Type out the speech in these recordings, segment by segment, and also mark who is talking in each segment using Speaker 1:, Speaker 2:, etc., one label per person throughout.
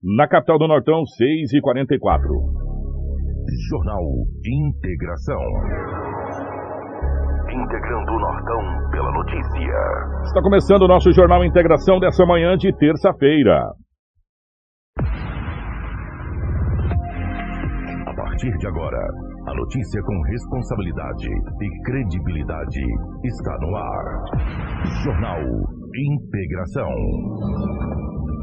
Speaker 1: Na capital do Nortão, 6h44.
Speaker 2: Jornal Integração. Integrando o Nortão pela notícia.
Speaker 1: Está começando o nosso Jornal Integração dessa manhã de terça-feira.
Speaker 2: A partir de agora, a notícia com responsabilidade e credibilidade está no ar. Jornal Integração.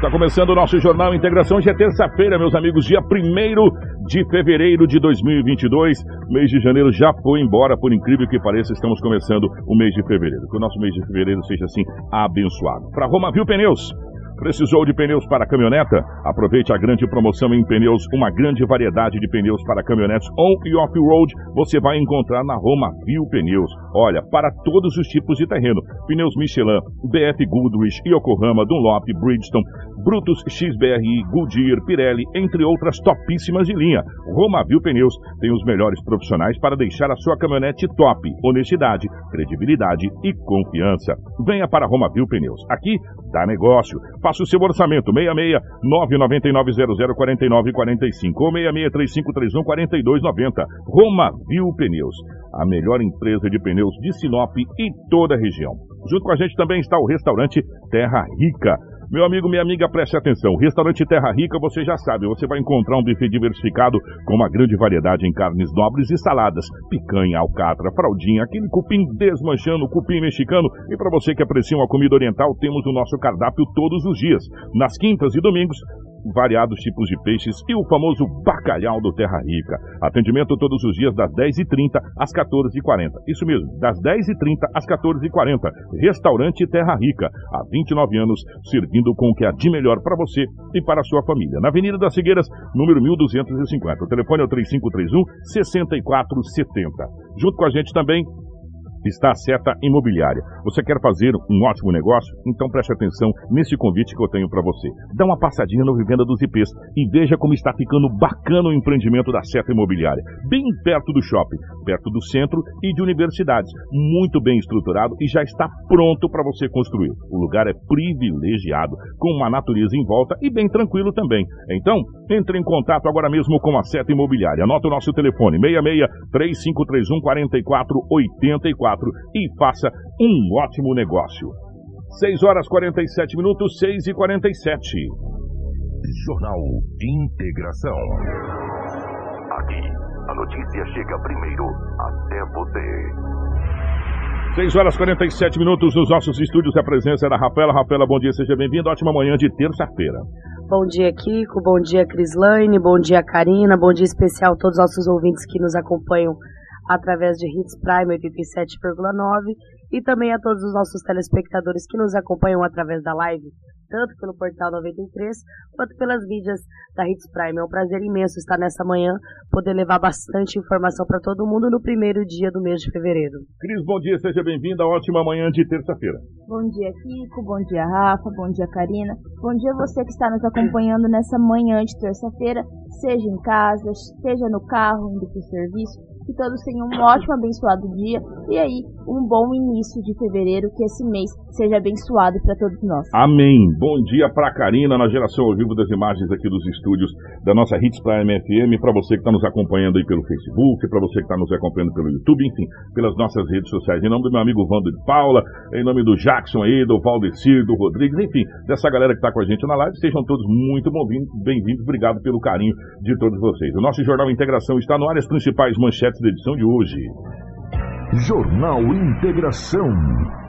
Speaker 1: Está começando o nosso Jornal Integração. Hoje é terça-feira, meus amigos, dia 1 de fevereiro de 2022. O mês de janeiro já foi embora, por incrível que pareça, estamos começando o mês de fevereiro. Que o nosso mês de fevereiro seja assim abençoado. Para Roma Viu Pneus. Precisou de pneus para caminhoneta? Aproveite a grande promoção em pneus, uma grande variedade de pneus para caminhonetes on e off-road você vai encontrar na Roma Viu Pneus. Olha, para todos os tipos de terreno, pneus Michelin, BF Goodrich, Yokohama, Dunlop, Bridgestone, Brutus XBRI, Goodyear, Pirelli, entre outras topíssimas de linha. Roma Viu Pneus tem os melhores profissionais para deixar a sua caminhonete top, honestidade, credibilidade e confiança. Venha para Roma Viu Pneus. Aqui dá negócio. Faça o seu orçamento 66 999 0049 45 ou 66 3531 4290. Roma Viu Pneus, a melhor empresa de pneus de Sinop e toda a região. Junto com a gente também está o restaurante Terra Rica. Meu amigo, minha amiga, preste atenção. Restaurante Terra Rica, você já sabe, você vai encontrar um buffet diversificado com uma grande variedade em carnes nobres e saladas. Picanha, alcatra, fraldinha, aquele cupim desmanchando, cupim mexicano. E para você que aprecia uma comida oriental, temos o nosso cardápio todos os dias. Nas quintas e domingos, variados tipos de peixes e o famoso bacalhau do Terra Rica. Atendimento todos os dias das 10h30 às 14h40. Isso mesmo, das 10h30 às 14h40. Restaurante Terra Rica, há 29 anos, servindo com o que há de melhor para você e para a sua família. Na Avenida das Figueiras, número 1250. O telefone é o 3531 6470. Junto com a gente também está a Seta Imobiliária. Você quer fazer um ótimo negócio? Então preste atenção nesse convite que eu tenho para você. Dá uma passadinha no Vivenda dos IPs e veja como está ficando bacana o empreendimento da Seta Imobiliária. Bem perto do shopping, perto do centro e de universidades. Muito bem estruturado e já está pronto para você construir. O lugar é privilegiado, com uma natureza em volta e bem tranquilo também. Então, entre em contato agora mesmo com a Seta Imobiliária. Anota o nosso telefone, 66 3531 4484 e faça um ótimo negócio. 6 horas 47 minutos, 6 e 47.
Speaker 2: Jornal Integração. Aqui, a notícia chega primeiro até você.
Speaker 1: 6 horas 47 minutos nos nossos estúdios. A presença da Rafaela. Rafaela, bom dia, seja bem-vindo. Ótima manhã de terça-feira.
Speaker 3: Bom dia, Kiko. Bom dia, Crislaine. Bom dia, Karina. Bom dia especial a todos os nossos ouvintes que nos acompanham através de Hits Prime 87,9 e também a todos os nossos telespectadores que nos acompanham através da live, tanto pelo portal 93 quanto pelas mídias da Hits Prime. É um prazer imenso estar nessa manhã, poder levar bastante informação para todo mundo no primeiro dia do mês de fevereiro.
Speaker 1: Cris, bom dia, seja bem-vinda. Ótima manhã de terça-feira.
Speaker 4: Bom dia, Kiko. Bom dia, Rafa. Bom dia, Karina. Bom dia você que está nos acompanhando nessa manhã de terça-feira, seja em casa, seja no carro, indo para o serviço que todos tenham um ótimo, abençoado dia e aí um bom início de fevereiro, que esse mês seja abençoado para todos nós.
Speaker 1: Amém. Bom dia para Karina na geração ao vivo das imagens aqui dos estúdios da nossa Hits Prime FM, para você que está nos acompanhando aí pelo Facebook, para você que está nos acompanhando pelo YouTube, enfim, pelas nossas redes sociais. Em nome do meu amigo Vando de Paula, em nome do Jackson aí, do Valdecir, do Rodrigues, enfim, dessa galera que está com a gente na live, sejam todos muito bem-vindos. Obrigado pelo carinho de todos vocês. O nosso Jornal Integração está no ar, as principais manchetes da edição de hoje.
Speaker 2: Jornal Integração.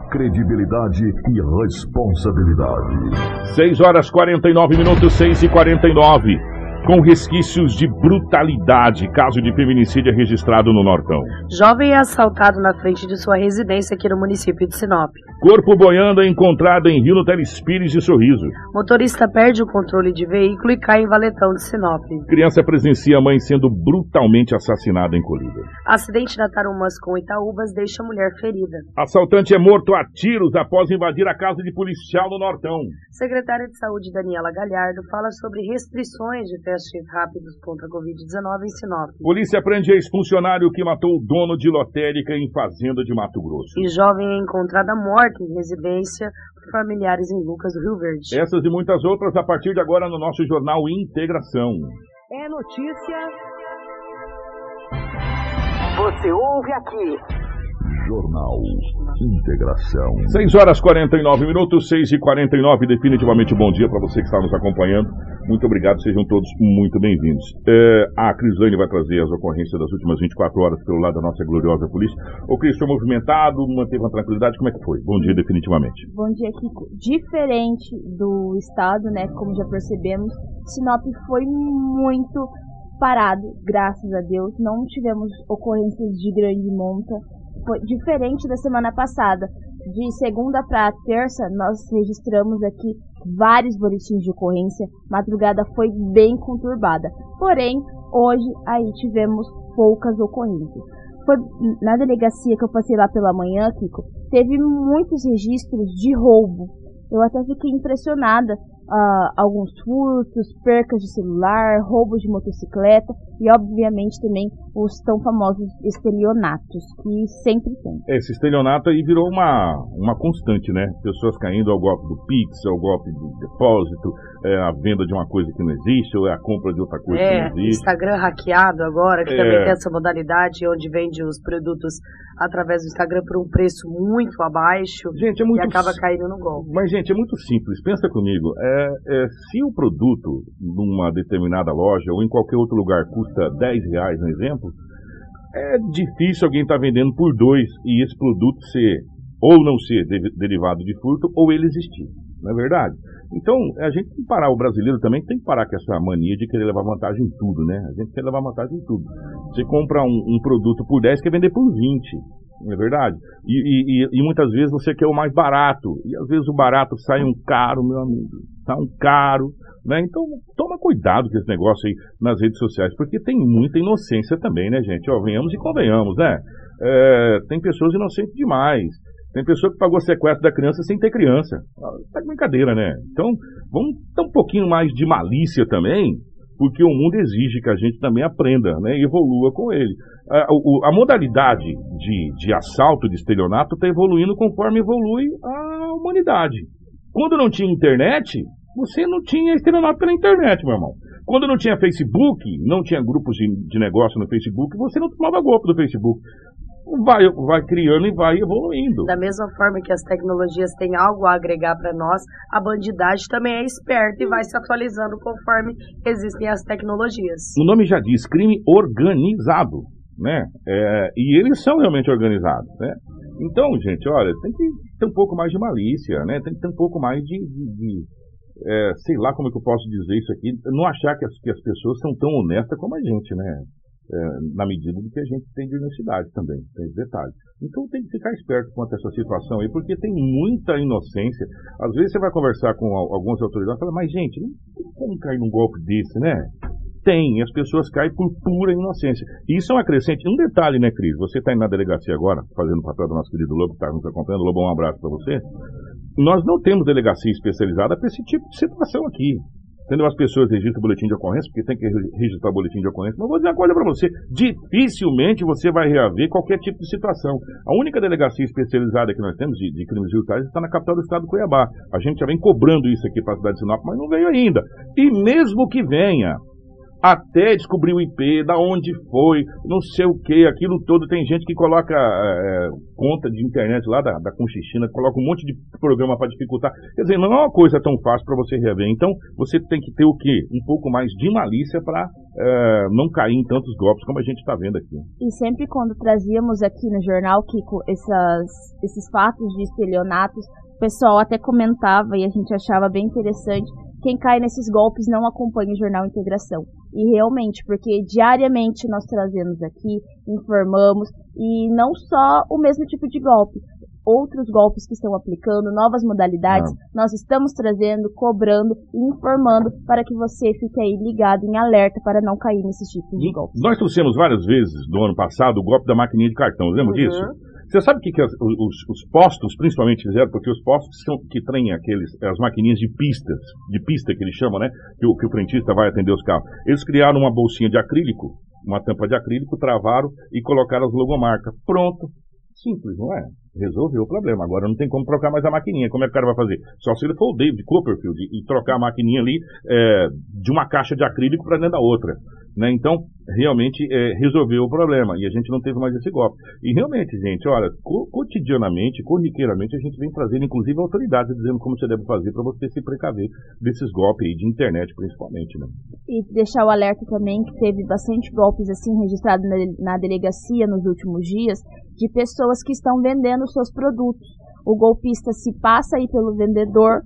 Speaker 2: Credibilidade e responsabilidade.
Speaker 1: 6 horas 49 minutos, 6 e 49. Com resquícios de brutalidade, caso de feminicídio é registrado no Nortão.
Speaker 3: Jovem é assaltado na frente de sua residência aqui no município de Sinop.
Speaker 1: Corpo boiando é encontrado em Rio no Telespires e Sorriso.
Speaker 3: Motorista perde o controle de veículo e cai em Valetão de Sinop.
Speaker 1: Criança presencia a mãe sendo brutalmente assassinada em Colíder.
Speaker 3: Acidente na Tarumas com Itaúbas deixa a mulher ferida.
Speaker 1: Assaltante é morto a tiros após invadir a casa de policial no Nortão.
Speaker 3: Secretária de Saúde Daniela Galhardo fala sobre restrições de testes rápidos contra a Covid-19 em Sinop.
Speaker 1: Polícia prende ex-funcionário que matou o dono de lotérica em fazenda de Mato Grosso.
Speaker 3: E jovem é encontrada morta em residência por familiares em Lucas do Rio Verde.
Speaker 1: Essas e muitas outras a partir de agora no nosso jornal Integração.
Speaker 5: É notícia. Você ouve aqui.
Speaker 2: Jornal Integração.
Speaker 1: 6 horas 49 minutos, 6 e 49 definitivamente bom dia para você que está nos acompanhando. Muito obrigado, sejam todos muito bem-vindos. É, a Crislane vai trazer as ocorrências das últimas 24 horas pelo lado da nossa gloriosa polícia. O Cris foi movimentado, manteve uma tranquilidade, como é que foi? Bom dia, definitivamente.
Speaker 4: Bom dia, Kiko. Diferente do estado, né, como já percebemos, Sinop foi muito parado, graças a Deus. Não tivemos ocorrências de grande monta foi diferente da semana passada. De segunda para terça, nós registramos aqui vários boletins de ocorrência. Madrugada foi bem conturbada. Porém, hoje aí tivemos poucas ocorrências. Foi na delegacia que eu passei lá pela manhã, Kiko, teve muitos registros de roubo. Eu até fiquei impressionada uh, alguns furtos, percas de celular, roubos de motocicleta e, obviamente, também os tão famosos estelionatos, que sempre tem.
Speaker 1: É, esse estelionato aí virou uma, uma constante, né? Pessoas caindo ao golpe do Pix, ao golpe do depósito, é a venda de uma coisa que não existe, ou é a compra de outra coisa
Speaker 3: é,
Speaker 1: que não existe.
Speaker 3: Instagram hackeado agora, que
Speaker 1: É.
Speaker 3: também tem essa modalidade, onde vende os produtos através do Instagram por um preço muito abaixo
Speaker 1: Gente, é
Speaker 3: e
Speaker 1: muito
Speaker 3: acaba
Speaker 1: si-
Speaker 3: caindo no golpe.
Speaker 1: Mas, gente, é muito simples. Pensa comigo. É, é, se o produto numa determinada loja ou em qualquer outro lugar custa 10 reais, no exemplo, é difícil alguém estar vendendo por dois e esse produto ser ou não ser de- derivado de furto ou ele existir. Não é verdade? Então, a gente tem que parar, o brasileiro também tem que parar com essa mania de querer levar vantagem em tudo, né? A gente quer levar vantagem em tudo. Você compra um, um produto por 10, quer vender por 20. Não é verdade? E, e- e- muitas vezes você quer o mais barato. E às vezes o barato sai um caro, meu amigo. Sai um caro. Né? Então, toma cuidado com esse negócio aí nas redes sociais, porque tem muita inocência também, né, gente? Ó, venhamos e convenhamos, né? É, tem pessoas inocentes demais. Tem pessoa que pagou sequestro da criança sem ter criança. Ah, Tá de brincadeira, né? Então, vamos ter um pouquinho mais de malícia também, porque o mundo exige que a gente também aprenda, né? E evolua com ele. A, a modalidade de, de assalto, de estelionato, está evoluindo conforme evolui a humanidade. Quando não tinha internet, você não tinha estelionato pela internet, meu irmão. Quando não tinha Facebook, não tinha grupos de, de negócio no Facebook, você não tomava golpe do Facebook. Vai, vai criando e vai evoluindo.
Speaker 3: Da mesma forma que as tecnologias têm algo a agregar para nós, a bandidagem também é esperta e vai se atualizando conforme existem as tecnologias.
Speaker 1: O nome já diz crime organizado, né? É, e eles são realmente organizados, né? Então, gente, olha, tem que ter um pouco mais de malícia, né? Tem que ter um pouco mais de, de- de, é, sei lá como é que eu posso dizer isso aqui, não achar que as, que as pessoas são tão honestas como a gente, né? É, na medida do que a gente tem de honestidade também, tem detalhe. Então tem que ficar esperto quanto a essa situação aí, porque tem muita inocência. Às vezes você vai conversar com al- algumas autoridades e fala, mas gente, como cair num golpe desse, né? Tem, as pessoas caem por pura inocência. E isso é um acrescente. Um detalhe, né, Cris? Você está indo na delegacia agora, fazendo o papel do nosso querido Lobo, que está nos acompanhando. Lobo, um abraço para você. Nós não temos delegacia especializada para esse tipo de situação aqui. Entendeu? As pessoas registram boletim de ocorrência, porque tem que re- registrar boletim de ocorrência. Mas vou dizer uma coisa para você: dificilmente você vai reaver qualquer tipo de situação. A única delegacia especializada que nós temos de, de crimes judiciais está na capital do estado, Cuiabá. A gente já vem cobrando isso aqui para a cidade de Sinop, mas não veio ainda. E mesmo que venha, até descobrir o IP, da onde foi, não sei o que, aquilo todo. Tem gente que coloca é, conta de internet lá da, da Conchichina, coloca um monte de programa para dificultar. Quer dizer, não é uma coisa tão fácil para você rever. Então, você tem que ter o quê? Um pouco mais de malícia para não cair em tantos golpes como a gente está vendo aqui.
Speaker 4: E sempre quando trazíamos aqui no jornal, Kiko, essas, esses fatos de estelionatos, o pessoal até comentava e a gente achava bem interessante. Quem cai nesses golpes não acompanha o jornal Integração. E realmente, porque diariamente nós trazemos aqui, informamos, e não só o mesmo tipo de golpe. outros golpes que estão aplicando, novas modalidades, nós estamos trazendo, cobrando e informando para que você fique aí ligado, em alerta, para não cair nesses tipos de golpes.
Speaker 1: Nós trouxemos várias vezes no ano passado o golpe da maquininha de cartão, lembra
Speaker 3: Uhum.
Speaker 1: disso? Você sabe o que, que as- os, os postos principalmente fizeram? Porque os postos são, que têm aqueles, as maquininhas de pistas, de pista que eles chamam, né? Que o, que o frentista vai atender os carros. Eles criaram uma bolsinha de acrílico, uma tampa de acrílico, travaram e colocaram as logomarcas. Pronto. Simples, não é? Resolveu o problema. Agora não tem como trocar mais a maquininha. Como é que o cara vai fazer? Só se ele for o David Copperfield e, e trocar a maquininha ali é, de uma caixa de acrílico para dentro da outra. Né? Então, realmente é, resolveu o problema e a gente não teve mais esse golpe. E realmente, gente, olha, co- cotidianamente, corriqueiramente, a gente vem trazendo, inclusive, autoridades dizendo como você deve fazer para você se precaver desses golpes aí de internet, principalmente, né?
Speaker 4: E deixar o alerta também que teve bastante golpes assim registrados na, na delegacia nos últimos dias de pessoas que estão vendendo seus produtos. O golpista se passa aí pelo vendedor,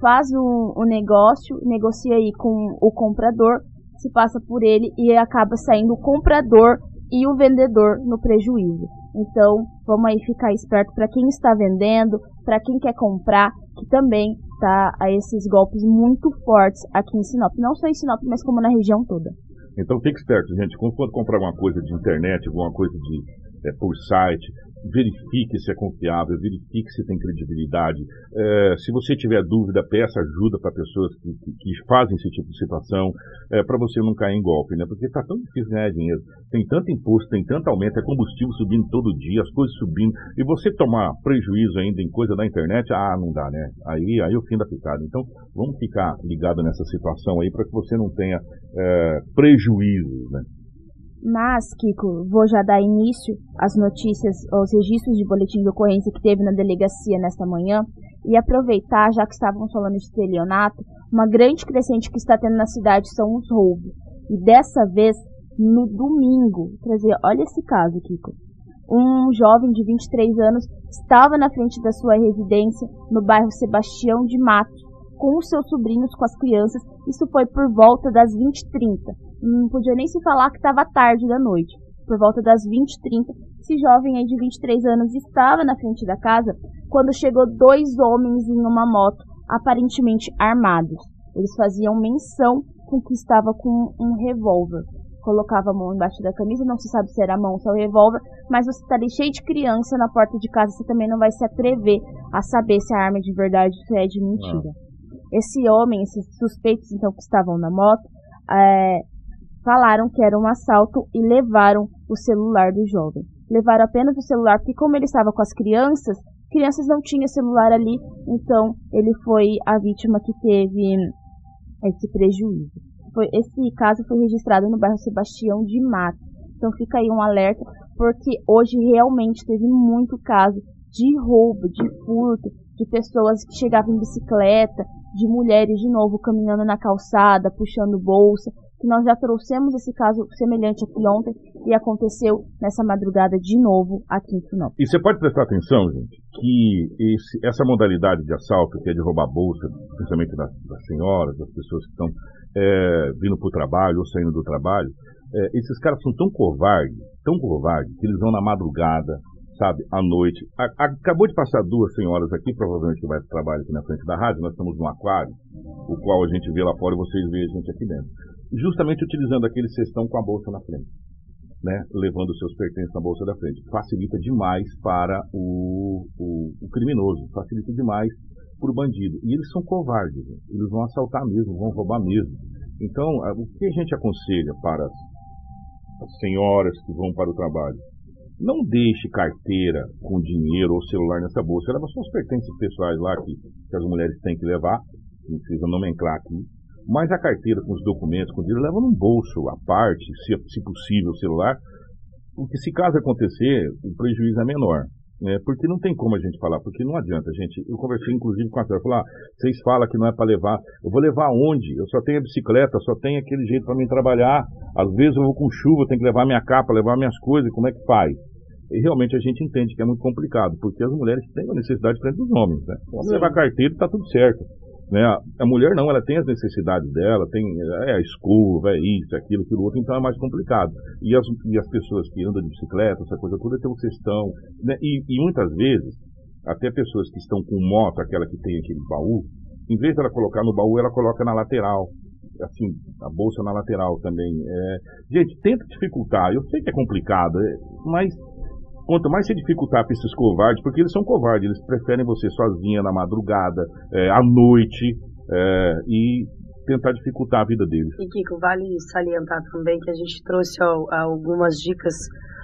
Speaker 4: faz um, um negócio, negocia aí com o comprador, se passa por ele e acaba saindo o comprador e o vendedor no prejuízo. Então, vamos aí ficar esperto para quem está vendendo, para quem quer comprar, que também tá a esses golpes muito fortes aqui em Sinop. Não só em Sinop, mas como na região toda.
Speaker 1: Então fique esperto, gente. Quando for comprar alguma coisa de internet, alguma coisa de é, por site, verifique se é confiável, verifique se tem credibilidade. É, se você tiver dúvida, peça ajuda para pessoas que, que, que fazem esse tipo de situação, é, para você não cair em golpe, né? Porque está tão difícil ganhar dinheiro. Tem tanto imposto, tem tanto aumento, é combustível subindo todo dia, as coisas subindo, e você tomar prejuízo ainda em coisa da internet, ah, não dá, né? Aí, aí é o fim da picada. Então, vamos ficar ligado nessa situação aí para que você não tenha é, prejuízos, né?
Speaker 4: Mas, Kiko, vou já dar início às notícias, aos registros de boletim de ocorrência que teve na delegacia nesta manhã e aproveitar, já que estávamos falando de estelionato, uma grande crescente que está tendo na cidade são os roubos. E dessa vez, no domingo, trazer, olha esse caso, Kiko. Um jovem de 23 anos estava na frente da sua residência no bairro Sebastião de Matos, com os seus sobrinhos, com as crianças. Isso foi por volta das 20h30 não podia nem se falar que estava tarde da noite. Por volta das 20h30, esse jovem aí de 23 anos estava na frente da casa quando chegou dois homens em uma moto, aparentemente armados. Eles faziam menção com que estava com um revólver. Colocava a mão embaixo da camisa, não se sabe se era a mão ou se é o revólver, mas você está ali cheio de criança na porta de casa, você também não vai se atrever a saber se a arma é de verdade ou se é de mentira. Esse homem, esses suspeitos então que estavam na moto, é, falaram que era um assalto e levaram o celular do jovem. Levaram apenas o celular, porque como ele estava com as crianças, crianças não tinham celular ali, então ele foi a vítima que teve esse prejuízo. Foi, esse caso foi registrado no bairro Sebastião de Mato. Então fica aí um alerta, porque hoje realmente teve muito caso de roubo, de furto, de pessoas que chegavam em bicicleta, de mulheres de novo caminhando na calçada, puxando bolsa, que nós já trouxemos esse caso semelhante aqui ontem e aconteceu nessa madrugada de novo aqui em Sinop.
Speaker 1: E você pode prestar atenção, gente, que esse- essa modalidade de assalto, que é de roubar bolsa, principalmente das, das senhoras, das pessoas que estão é, vindo para o trabalho ou saindo do trabalho, é, esses caras são tão covardes, tão covardes, que eles vão na madrugada, sabe, à noite. A- a- acabou de passar duas senhoras aqui, provavelmente que vai para o trabalho aqui na frente da rádio, nós estamos num aquário, o qual a gente vê lá fora e vocês veem a gente aqui dentro. Justamente utilizando aquele cestão com a bolsa na frente né, levando seus pertences na bolsa da frente. Facilita demais para o, o, o criminoso, facilita demais para o bandido. E eles são covardes, né? eles vão assaltar mesmo, vão roubar mesmo. Então, o que a gente aconselha para as, as senhoras que vão para o trabalho? Não deixe carteira com dinheiro ou celular nessa bolsa. Leva só os pertences pessoais lá que, que as mulheres têm que levar, não precisa nomenclar aqui. Mas a carteira com os documentos, com o dinheiro, leva num bolso à parte, se, se possível, o celular. Porque se caso acontecer, o prejuízo é menor. Né? Porque não tem como a gente falar, porque não adianta, gente. Eu conversei inclusive com a senhora, falei, ah, vocês falam que não é para levar. Eu vou levar onde? Eu só tenho a bicicleta, só tenho aquele jeito para mim trabalhar. Às vezes eu vou com chuva, tenho que levar minha capa, levar minhas coisas, como é que faz? E realmente a gente entende que é muito complicado, porque as mulheres têm a necessidade frente dos homens. Né? Vamos levar carteira está tudo certo. Né? A- mulher não, ela tem as necessidades dela, tem é a escova, é isso, é aquilo, aquilo outro, então é mais complicado. E as, e as pessoas que andam de bicicleta, essa coisa toda, tem um cestão. Né? E, e muitas vezes até pessoas que estão com moto, aquela que tem aquele baú, em vez dela colocar no baú, ela coloca na lateral. Assim, a bolsa na lateral também. É, gente, tenta dificultar. Eu sei que é complicado, é, mas quanto mais você dificultar para esses covardes, porque eles são covardes, eles preferem você sozinha na madrugada, é, à noite, é, e tentar dificultar a vida deles.
Speaker 3: E Kiko, vale salientar também que a gente trouxe algumas dicas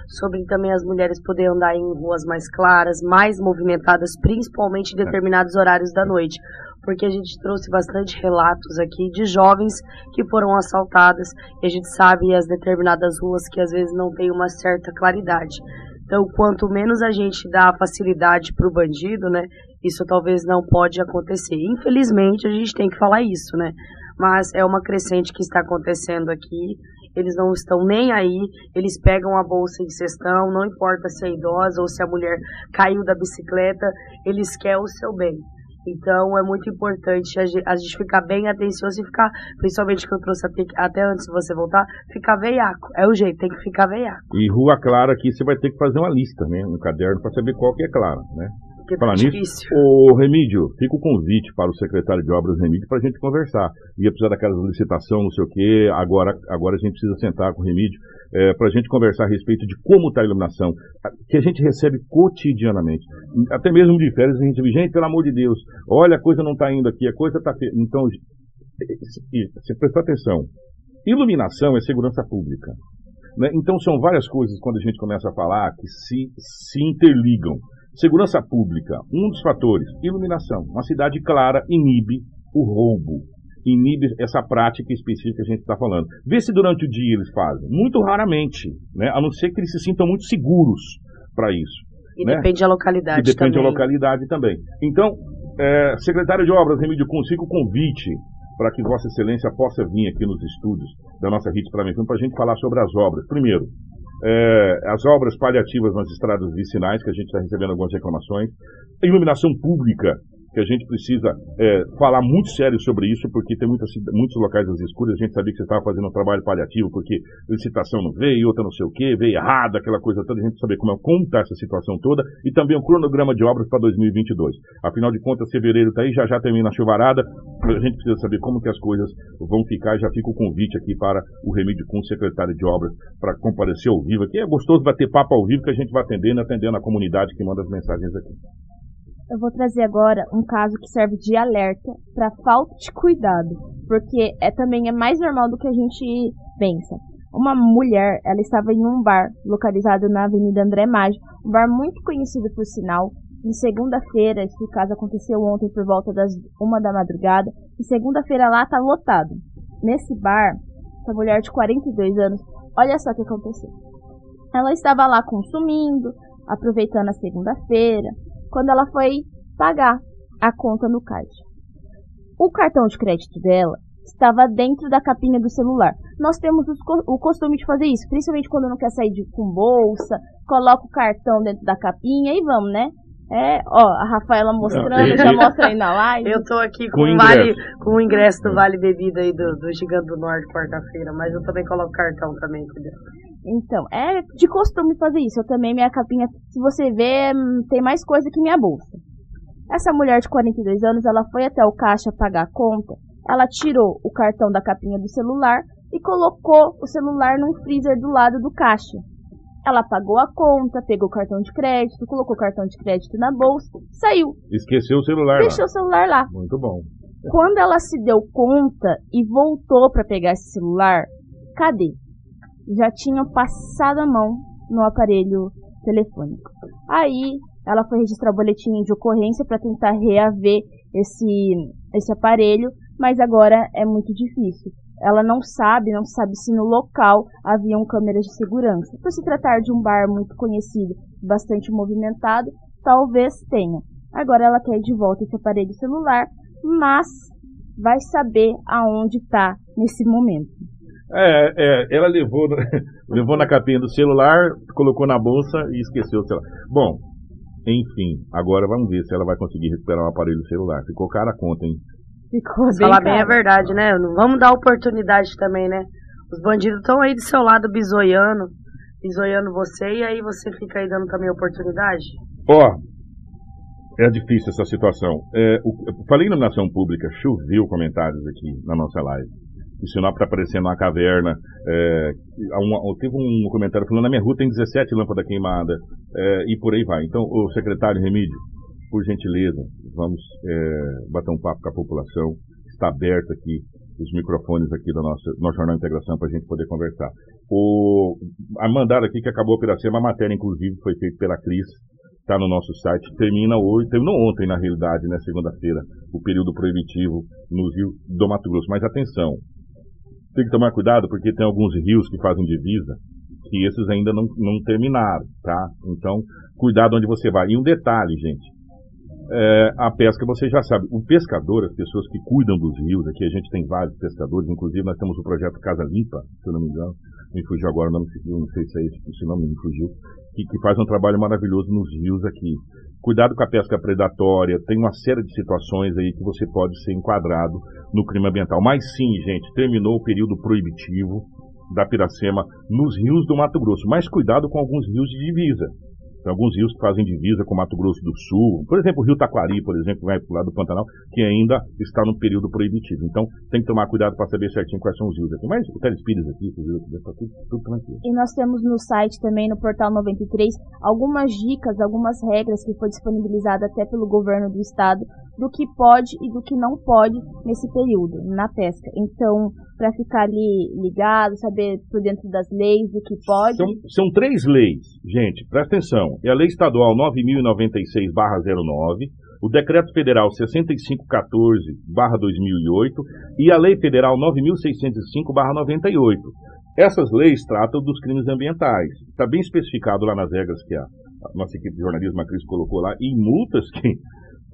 Speaker 3: sobre também as mulheres poderem andar em ruas mais claras, mais movimentadas, principalmente em determinados horários da noite. Porque a gente trouxe bastante relatos aqui de jovens que foram assaltadas e a gente sabe as determinadas ruas que às vezes não tem uma certa claridade. Então, quanto menos a gente dá facilidade para o bandido, né, isso talvez não pode acontecer. Infelizmente, a gente tem que falar isso, né? Mas é uma crescente que está acontecendo aqui eles não estão nem aí, eles pegam a bolsa em cestão, não importa se é idosa ou se a mulher caiu da bicicleta, eles querem o seu bem. Então é muito importante a gente ficar bem atencioso e ficar, principalmente que eu trouxe até antes de você voltar, ficar veiaco. É o jeito, tem que ficar veiaco.
Speaker 1: E rua clara aqui você vai ter que fazer uma lista, né? Um caderno para saber qual que é clara, né?
Speaker 3: Falar
Speaker 1: tá nisso, o Remídio, fica o convite para o secretário de obras Remídio para a gente conversar. Ia precisar daquela licitação, não sei o quê, agora, agora a gente precisa sentar com o Remídio é, para a gente conversar a respeito de como está a iluminação, que a gente recebe cotidianamente. Até mesmo de férias a gente diz, gente, pelo amor de Deus, olha, a coisa não está indo aqui, a coisa está... Então, você prestou atenção. Iluminação é segurança pública. Né? Então são várias coisas quando a gente começa a falar que se, se interligam. Segurança pública, um dos fatores, iluminação. Uma cidade clara inibe o roubo, inibe essa prática específica que a gente está falando. Vê se durante o dia eles fazem. Muito raramente, né? a não ser que eles se sintam muito seguros para isso.
Speaker 3: E
Speaker 1: né?
Speaker 3: depende da localidade
Speaker 1: e depende
Speaker 3: também.
Speaker 1: da localidade também. Então, é, secretário de Obras, Remídio Cunha, fica o convite para que Vossa Excelência possa vir aqui nos estúdios da nossa Rede para a gente falar sobre as obras. Primeiro, é, as obras paliativas nas estradas vicinais, que a gente está recebendo algumas reclamações, a iluminação pública, que a gente precisa é, falar muito sério sobre isso, porque tem muitas, muitos locais às escuras, a gente sabia que você estava fazendo um trabalho paliativo, porque licitação não veio, outra não sei o que, veio errado, aquela coisa toda, a gente saber como, é, está essa situação toda, e também o cronograma de obras para 2022. Afinal de contas, fevereiro está aí, já já termina a chuvarada, a gente precisa saber como que as coisas vão ficar, já fica o convite aqui para o Remídio com o secretário de obras, para comparecer ao vivo aqui. É gostoso bater papo ao vivo, que a gente vai atendendo, atendendo a comunidade que manda as mensagens aqui.
Speaker 4: Eu vou trazer agora um caso que serve de alerta para falta de cuidado, porque é também é mais normal do que a gente pensa. Uma mulher, ela estava em um bar localizado na Avenida André Maggi, um bar muito conhecido por sinal. Em segunda-feira, esse caso aconteceu ontem por volta das uma da madrugada. Em segunda-feira lá tá lotado. Nesse bar, essa mulher de 42 anos, olha só o que aconteceu. Ela estava lá consumindo, aproveitando a segunda-feira, quando ela foi pagar a conta no caixa. O cartão de crédito dela estava dentro da capinha do celular. Nós temos o costume de fazer isso, principalmente quando não quer sair de, com bolsa, coloca o cartão dentro da capinha e vamos, né? É, ó, a Rafaela mostrando, já mostra aí na live.
Speaker 3: Eu tô aqui com, com, o, vale, com o ingresso do Vale Bebida aí do, do Gigante do Norte quarta-feira, mas eu também coloco cartão também, entendeu?
Speaker 4: Então, é de costume fazer isso. Eu também, minha capinha, se você ver, tem mais coisa que minha bolsa. Essa mulher de 42 anos, ela foi até o caixa pagar a conta. Ela tirou o cartão da capinha do celular e colocou o celular num freezer do lado do caixa. Ela pagou a conta, pegou o cartão de crédito, colocou o cartão de crédito na bolsa, saiu.
Speaker 1: Esqueceu o celular
Speaker 4: Deixou lá. o celular lá.
Speaker 1: Muito bom.
Speaker 4: Quando ela se deu conta e voltou para pegar esse celular, cadê? Já tinham passado a mão no aparelho telefônico. Aí ela foi registrar o boletim de ocorrência para tentar reaver esse, esse aparelho, mas agora é muito difícil. Ela não sabe, não sabe se no local haviam câmeras de segurança. Por se tratar de um bar muito conhecido, bastante movimentado, talvez tenha. Agora ela quer de volta esse aparelho celular, mas vai saber aonde está nesse momento.
Speaker 1: É, é, ela levou, levou na capinha do celular, colocou na bolsa e esqueceu o celular. Bom, enfim, agora vamos ver se ela vai conseguir recuperar o aparelho celular. Ficou cara a conta, hein?
Speaker 3: Ficou bem Falar bem a verdade, né? Vamos dar oportunidade também, né? Os bandidos estão aí do seu lado bisoiando, bisoiando você, e aí você fica aí dando também oportunidade?
Speaker 1: Ó, É difícil essa situação. É, o, eu falei iluminação pública, choveu comentários aqui na nossa live. O Sinop está parecendo uma caverna. É, teve um comentário falando: na minha rua tem 17 lâmpadas queimadas. é, e por aí vai. Então, o secretário Remídio, por gentileza, vamos é, bater um papo com a população. Está aberto aqui os microfones aqui do nosso, nosso Jornal Integração para a gente poder conversar. O, a mandada aqui que acabou pela ser uma matéria, inclusive, foi feita pela Cris, está no nosso site. Termina hoje, terminou ontem, na realidade, né, segunda-feira, o período proibitivo no Rio do Mato Grosso. Mas atenção, tem que tomar cuidado porque tem alguns rios que fazem divisa que esses ainda não, não terminaram, tá? Então, cuidado onde você vai. E um detalhe, gente. É, a pesca, você já sabe, o pescador, as pessoas que cuidam dos rios, aqui a gente tem vários pescadores, inclusive nós temos o projeto Casa Limpa, se eu não me engano, me fugiu agora, não, não sei se é esse, se não me fugiu, que, que faz um trabalho maravilhoso nos rios aqui. Cuidado com a pesca predatória, tem uma série de situações aí que você pode ser enquadrado no crime ambiental. Mas sim, gente, terminou o período proibitivo da Piracema nos rios do Mato Grosso. Mas cuidado com alguns rios de divisa. Tem alguns rios que fazem divisa com Mato Grosso do Sul. Por exemplo, o Rio Taquari, por exemplo, vai para o lado do Pantanal, que ainda está no período proibitivo. Então, tem que tomar cuidado para saber certinho quais são os rios aqui. Mas o Telespires aqui, o rio aqui, está tudo, tudo tranquilo.
Speaker 4: E nós temos no site também, no Portal 93, algumas dicas, algumas regras que foi disponibilizada até pelo governo do estado do que pode e do que não pode nesse período, na pesca. Então, para ficar ali ligado, saber por dentro das leis o que pode.
Speaker 1: São, são três leis, gente, presta atenção. É a Lei Estadual 9096-09, o Decreto Federal 6514-2008 e a Lei Federal 9605-98. Essas leis tratam dos crimes ambientais. Está bem especificado lá nas regras que a, a nossa equipe de jornalismo, a Cris, colocou lá, e multas que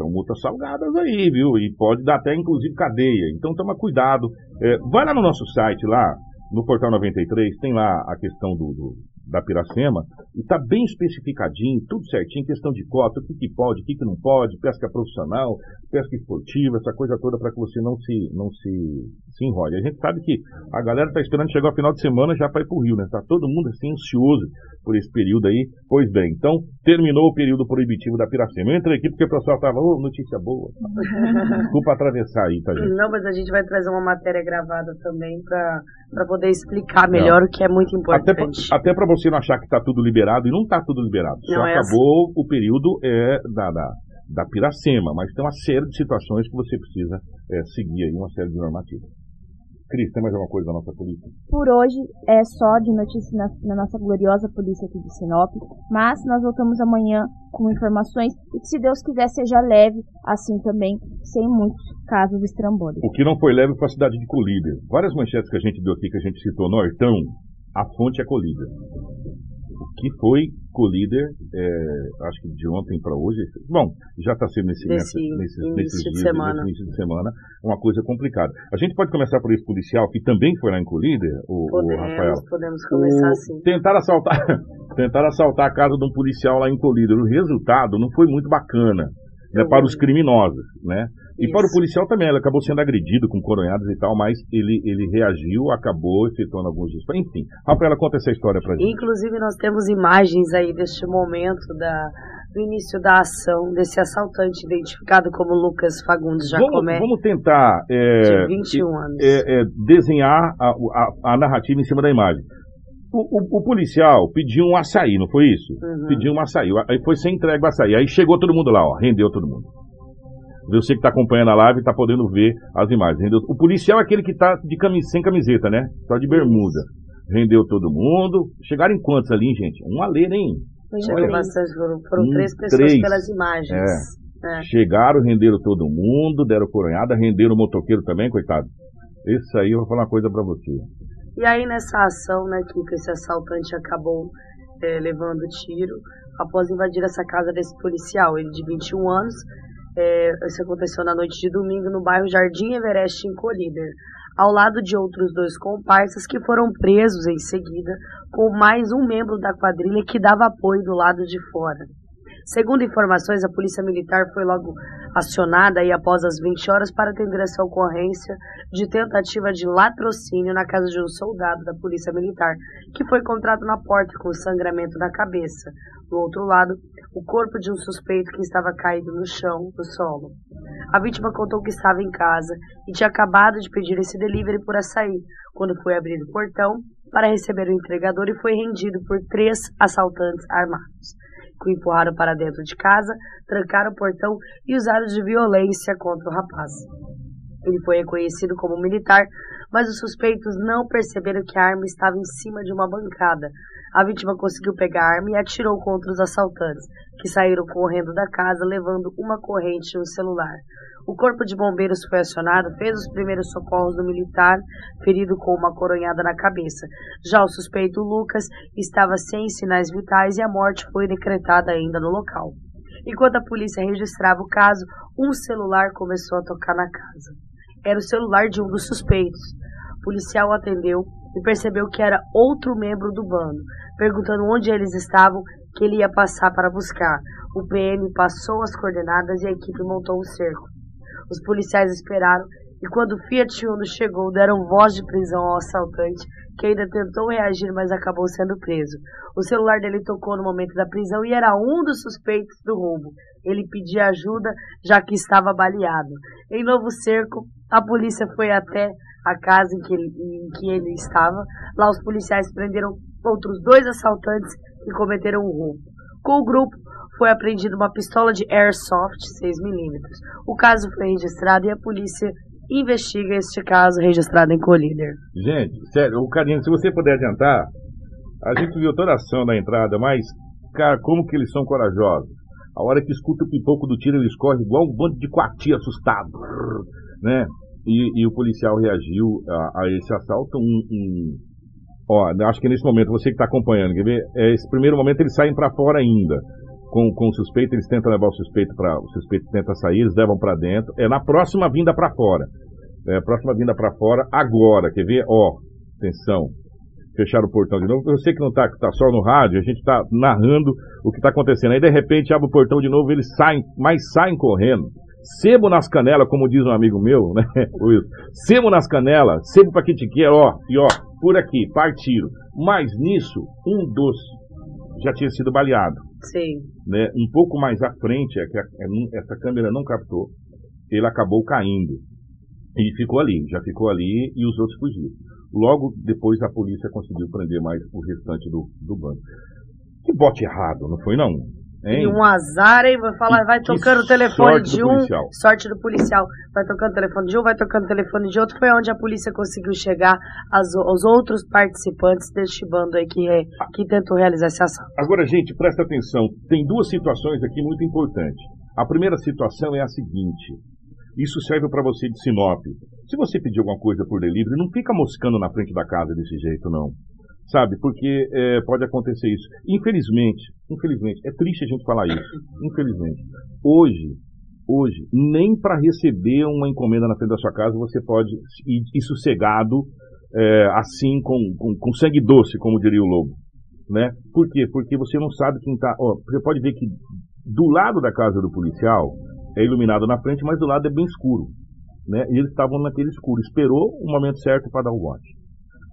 Speaker 1: são multas salgadas aí, viu? E pode dar até, inclusive, cadeia. Então, toma cuidado. É, vai lá no nosso site, lá, no Portal 93, tem lá a questão do, do- da Piracema, e está bem especificadinho, tudo certinho, questão de cota, o que, que pode, o que, que não pode, pesca profissional, pesca esportiva, essa coisa toda para que você não se, não se, se enrole. A gente sabe que a galera está esperando chegar ao final de semana já para ir para o Rio, né? Tá todo mundo assim ansioso por esse período aí. Pois bem, então terminou o período proibitivo da Piracema. Eu entrei aqui porque o pessoal tava, ô, notícia boa. Desculpa atravessar aí, tá, gente?
Speaker 3: Não, mas a gente vai trazer uma matéria gravada também para poder explicar melhor o que é muito importante.
Speaker 1: até pra você não achar que tá tudo liberado, e não tá tudo liberado. Só
Speaker 3: Não é
Speaker 1: acabou o período é, da, da, da Piracema, mas tem uma série de situações que você precisa é, seguir aí, uma série de normativas. Cris, tem mais alguma coisa da nossa polícia?
Speaker 4: Por hoje é só de notícia na, na nossa gloriosa polícia aqui de Sinop, mas nós voltamos amanhã com informações e que se Deus quiser seja leve, assim também, sem muitos casos estrambólicos.
Speaker 1: O que não foi leve foi a cidade de Colíder. Várias manchetes que a gente deu aqui, que a gente citou Nortão, a fonte é Colíder. O que foi Colíder, é, acho que de ontem para hoje, bom, já está sendo nesse,
Speaker 3: Nesse
Speaker 1: nesses,
Speaker 3: início
Speaker 1: nesses
Speaker 3: de semana.
Speaker 1: nesse início de semana, uma coisa complicada. A gente pode começar por esse policial que também foi lá em Colíder, o, o Rafael.
Speaker 3: Podemos, começar
Speaker 1: O-
Speaker 3: assim.
Speaker 1: Tentaram assaltar, tentaram assaltar a casa de um policial lá em Colíder. O resultado não foi muito bacana né, para os criminosos, né? E
Speaker 3: Isso.
Speaker 1: para o policial também, ele acabou sendo agredido com coronhadas e tal, mas ele, ele reagiu, acabou efetuando alguns disparos. Enfim, Rafaela, conta essa história pra gente.
Speaker 3: Inclusive, nós temos imagens aí deste momento da, do início da ação desse assaltante identificado como Lucas Fagundes
Speaker 1: Vamos,
Speaker 3: Jacomé,
Speaker 1: vamos tentar é,
Speaker 3: de 21 anos.
Speaker 1: é, é, desenhar a, a- a narrativa em cima da imagem. O, o- o policial pediu um açaí, não foi isso?
Speaker 3: Uhum.
Speaker 1: Pediu um açaí. Aí foi sem entrega o açaí. Aí chegou todo mundo lá, ó, rendeu todo mundo. Você que está acompanhando a live está podendo ver as imagens. Rendeu- O policial é aquele que está de camis... sem camiseta, né? Só de bermuda. Rendeu todo mundo. Chegaram em quantos ali, gente? Um alê, hein?
Speaker 4: Foi em
Speaker 3: Chegou
Speaker 1: olha,
Speaker 4: três.
Speaker 3: bastante, foram, foram
Speaker 1: um,
Speaker 3: três pessoas
Speaker 1: três.
Speaker 3: pelas imagens. É.
Speaker 1: Chegaram, renderam todo mundo, deram coronhada, renderam o motoqueiro também, coitado. Esse aí eu vou falar uma coisa pra você.
Speaker 3: E aí nessa ação, né, que esse assaltante acabou é, levando tiro após invadir essa casa desse policial, ele de 21 anos. É, isso aconteceu na noite de domingo no bairro Jardim Everest, em Colíder, ao lado de outros dois comparsas que foram presos em seguida, com mais um membro da quadrilha que dava apoio do lado de fora. Segundo informações, a Polícia Militar foi logo acionada aí após as 20 horas para atender essa ocorrência de tentativa de latrocínio na casa de um soldado da Polícia Militar, que foi encontrado na porta com sangramento na cabeça. Do outro lado, o corpo de um suspeito que estava caído no chão, no solo. A vítima contou que estava em casa e tinha acabado de pedir esse delivery por açaí, quando foi abrir o portão para receber o entregador e foi rendido por três assaltantes armados o empurraram para dentro de casa, trancaram o portão e usaram de violência contra o rapaz. Ele foi reconhecido como militar, mas os suspeitos não perceberam que a arma estava em cima de uma bancada. A vítima conseguiu pegar a arma e atirou contra os assaltantes, que saíram correndo da casa levando uma corrente e um celular. O corpo de bombeiros foi acionado, fez os primeiros socorros do militar, ferido com uma coronhada na cabeça. Já o suspeito Lucas estava sem sinais vitais e a morte foi decretada ainda no local. Enquanto a polícia registrava o caso, um celular começou a tocar na casa. Era o celular de um dos suspeitos. O policial atendeu e percebeu que era outro membro do bando, perguntando onde eles estavam, que ele ia passar para buscar. O PM passou as coordenadas e a equipe montou um cerco. Os policiais esperaram e quando o Fiat Uno chegou, deram voz de prisão ao assaltante, que ainda tentou reagir, mas acabou sendo preso. O celular dele tocou no momento da prisão e era um dos suspeitos do roubo. Ele pedia ajuda, já que estava baleado. Em novo cerco, a polícia foi até a casa em que ele, em que ele estava. Lá os policiais prenderam outros dois assaltantes que cometeram o roubo. Com o grupo, foi apreendida uma pistola de airsoft 6mm. O caso foi registrado e a polícia investiga este caso registrado em Colíder.
Speaker 1: Gente, sério, o Carinho, se você puder adiantar, a gente viu toda a ação da entrada, mas, cara, como que eles são corajosos? A hora que escuta o pipoco do tiro, eles correm igual um bando de coati assustado, né? E, e, o policial reagiu a, a esse assalto. Um, um, ó, acho que nesse momento, você que está acompanhando, quer ver? É, esse primeiro momento eles saem para fora ainda com, com o suspeito, eles tentam levar o suspeito para o suspeito tenta sair, eles levam para dentro. É na próxima vinda para fora. É a próxima vinda para fora agora, quer ver? Ó, atenção. Fecharam o portão de novo. Sei que não está tá só no rádio, a gente está narrando o que está acontecendo. Aí de repente abre o portão de novo, eles saem, mas saem correndo. Sebo nas canelas, como diz um amigo meu, né? Sebo nas canelas, sebo para que te quer, ó, e ó, por aqui, partiram. Mas nisso, um dos já tinha sido baleado.
Speaker 3: Sim.
Speaker 1: Né? Um pouco mais à frente, é que a, é, essa câmera não captou, ele acabou caindo. E ficou ali, já ficou ali e os outros fugiram. Logo depois a polícia conseguiu prender mais o restante do, do bando. Que bote errado, não foi não?
Speaker 3: Hein? E um azar, hein? Vai, falar, vai tocando o telefone de um. Sorte do policial. Vai tocando o telefone de um, vai tocando o telefone de outro. Foi onde a polícia conseguiu chegar aos outros participantes deste bando aí que, é, que tentou realizar essa ação.
Speaker 1: Agora, gente, presta atenção. Tem duas situações aqui muito importantes. A primeira situação é a seguinte. Isso serve para você de Sinop. Se você pedir alguma coisa por delivery, não fica moscando na frente da casa desse jeito, não sabe? Porque é, pode acontecer isso. Infelizmente, infelizmente, é triste a gente falar isso. Infelizmente, hoje, hoje, nem para receber uma encomenda na frente da sua casa você pode ir, ir sossegado, é, assim, com, com, com, sangue doce, como diria o lobo, né? Por quê? Porque você não sabe quem está. Você pode ver que do lado da casa do policial é iluminado na frente, mas do lado é bem escuro. Né? E eles estavam naquele escuro. Esperou o momento certo para dar o bote.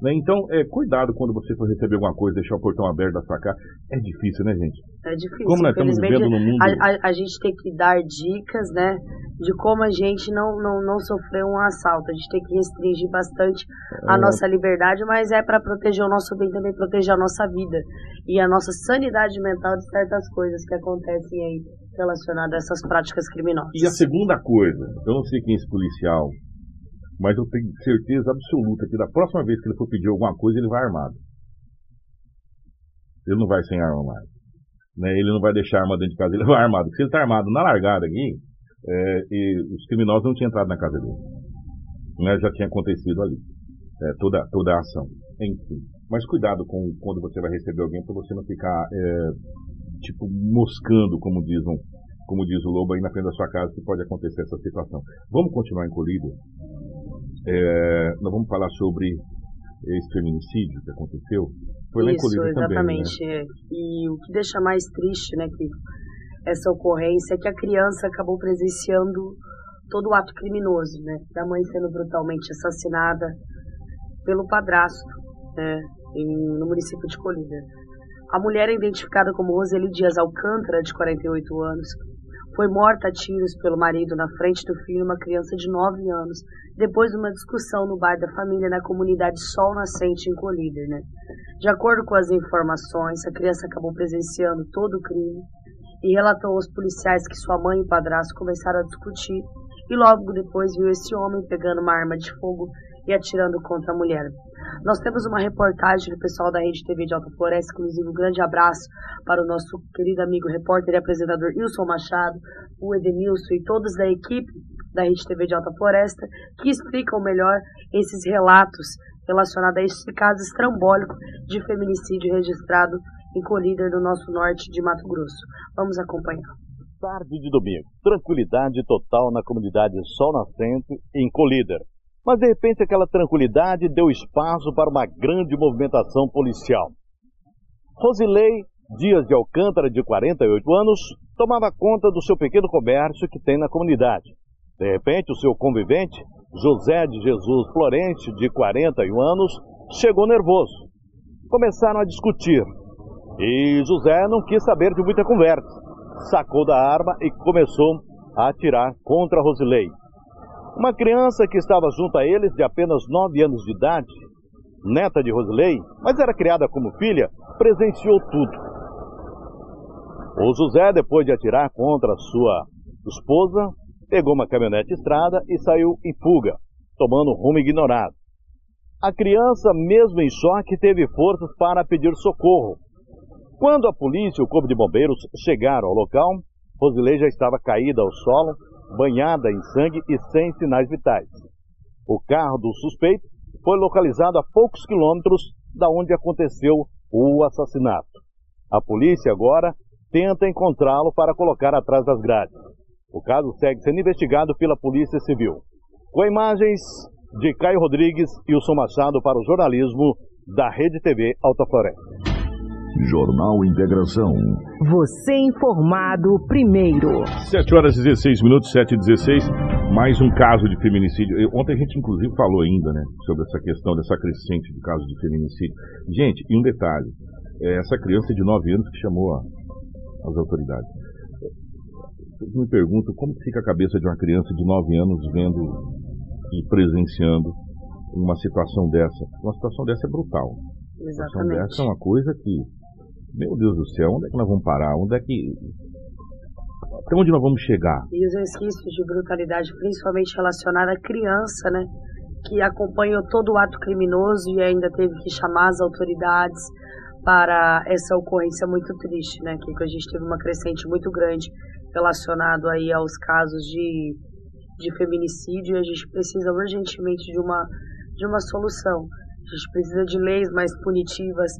Speaker 1: Né? Então, é, cuidado quando você for receber alguma coisa, deixar o portão aberto da sua casa. É difícil, né, gente?
Speaker 3: É difícil.
Speaker 1: Como nós estamos vivendo no mundo.
Speaker 3: A, a, a, gente tem que dar dicas, né, de como a gente não, não, não sofrer um assalto. A gente tem que restringir bastante a é. nossa liberdade, mas é para proteger o nosso bem também, proteger a nossa vida e a nossa sanidade mental de certas coisas que acontecem aí relacionadas a essas práticas criminosas.
Speaker 1: E a segunda coisa, eu não sei quem é esse policial, mas eu tenho certeza absoluta que da próxima vez que ele for pedir alguma coisa, ele vai armado. Ele não vai sem arma mais. Né? Ele não vai deixar arma dentro de casa, ele vai armado. Se ele está armado na largada aqui, é, os criminosos não tinham entrado na casa dele. Né? Já tinha acontecido ali. É, toda, toda a ação. Enfim. Mas cuidado com quando você vai receber alguém para você não ficar é, tipo moscando, como diz, um, como diz o Lobo aí na frente da sua casa, que pode acontecer essa situação. Vamos continuar encolhido? É, nós vamos falar sobre esse feminicídio que aconteceu.
Speaker 3: Foi lá Isso, exatamente. Também, né? E o que deixa mais triste, né, que essa ocorrência que a criança acabou presenciando todo o ato criminoso, né? Da mãe sendo brutalmente assassinada pelo padrasto, né? Em, no município de Colíder. A mulher é identificada como Roseli Dias Alcântara, de 48 anos, foi morta a tiros pelo marido na frente do filho, uma criança de 9 anos, depois de uma discussão no bar da família na comunidade Sol Nascente, em Colíder. Né? De acordo com as informações, a criança acabou presenciando todo o crime e relatou aos policiais que sua mãe e padrasto começaram a discutir e logo depois viu esse homem pegando uma arma de fogo e atirando contra a mulher. Nós temos uma reportagem do pessoal da Rede TV de Alta Floresta, inclusive um grande abraço para o nosso querido amigo repórter e apresentador Wilson Machado, o Edenilson e todos da equipe da Rede TV de Alta Floresta, que explicam melhor esses relatos relacionados a este caso estrambólico de feminicídio registrado em Colíder, no nosso norte de Mato Grosso. Vamos acompanhar.
Speaker 6: Tarde de domingo, tranquilidade total na comunidade Sol Nascente, em Colíder. Mas de repente aquela tranquilidade deu espaço para uma grande movimentação policial. Rosilei Dias de Alcântara, de 48 anos, tomava conta do seu pequeno comércio que tem na comunidade. De repente, o seu convivente, José de Jesus Florente, de 41 anos, chegou nervoso. Começaram a discutir. E José não quis saber de muita conversa. Sacou da arma e começou a atirar contra Rosilei. Uma criança que estava junto a eles, de apenas 9 anos de idade, neta de Rosilei, mas era criada como filha, presenciou tudo. O José, depois de atirar contra sua esposa, pegou uma caminhonete estrada e saiu em fuga, tomando rumo ignorado. A criança, mesmo em choque, teve forças para pedir socorro. Quando a polícia e o corpo de bombeiros chegaram ao local, Rosilei já estava caída ao solo, banhada em sangue e sem sinais vitais. O carro do suspeito foi localizado a poucos quilômetros da onde aconteceu o assassinato. A polícia agora tenta encontrá-lo para colocar atrás das grades. O caso segue sendo investigado pela Polícia Civil. Com imagens de Caio Rodrigues e o Machado para o jornalismo da Rede TV Alta Floresta.
Speaker 2: Jornal Integração.
Speaker 5: Você informado primeiro.
Speaker 1: 7 horas e 16 minutos, 7 e 16. Mais um caso de feminicídio. Ontem a gente, inclusive, falou ainda, né? Sobre essa questão dessa crescente de casos de feminicídio. Gente, e um detalhe. É essa criança de 9 anos que chamou a, as autoridades. Eu me pergunto como fica a cabeça de uma criança de 9 anos vendo e presenciando uma situação dessa. Uma situação dessa é brutal.
Speaker 3: Exatamente.
Speaker 1: Uma situação dessa é uma coisa que meu Deus do céu, onde é que nós vamos parar? Onde é que. Até onde nós vamos chegar?
Speaker 3: E os resquícios de brutalidade, principalmente relacionada à criança, né? Que acompanhou todo o ato criminoso e ainda teve que chamar as autoridades para essa ocorrência muito triste, né? Que a gente teve uma crescente muito grande relacionado aí aos casos de, de feminicídio e a gente precisa urgentemente de uma, de uma solução. A gente precisa de leis mais punitivas,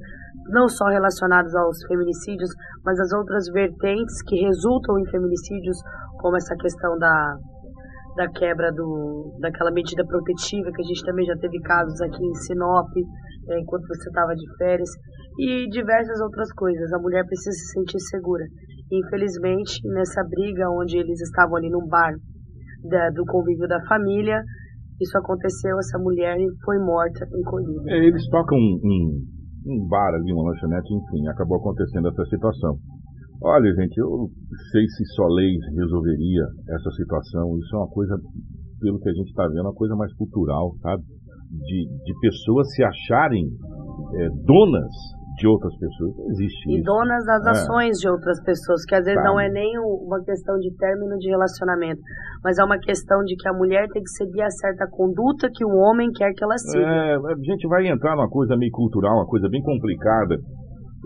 Speaker 3: não só relacionadas aos feminicídios, mas as outras vertentes que resultam em feminicídios, como essa questão da, da quebra do, daquela medida protetiva, que a gente também já teve casos aqui em Sinop, é, enquanto você estava de férias, e diversas outras coisas. A mulher precisa se sentir segura. infelizmente, nessa briga onde eles estavam ali no bar da, do convívio da família, isso aconteceu, essa mulher foi morta em Colíder.
Speaker 1: É, eles tocam um, um, bar ali, uma lanchonete, enfim, acabou acontecendo essa situação. Olha, gente, eu sei se só leis resolveria essa situação. Isso é uma coisa, pelo que a gente está vendo, uma coisa mais cultural, sabe? De, de pessoas se acharem é, donas de outras pessoas. Não existe
Speaker 3: e
Speaker 1: isso.
Speaker 3: donas das
Speaker 1: É.
Speaker 3: ações de outras pessoas, que às vezes
Speaker 1: Tá.
Speaker 3: não é nem uma questão de término de relacionamento, mas é uma questão de que a mulher tem que seguir a certa conduta que o homem quer que ela siga.
Speaker 1: É, a gente vai entrar numa coisa meio cultural, uma coisa bem complicada.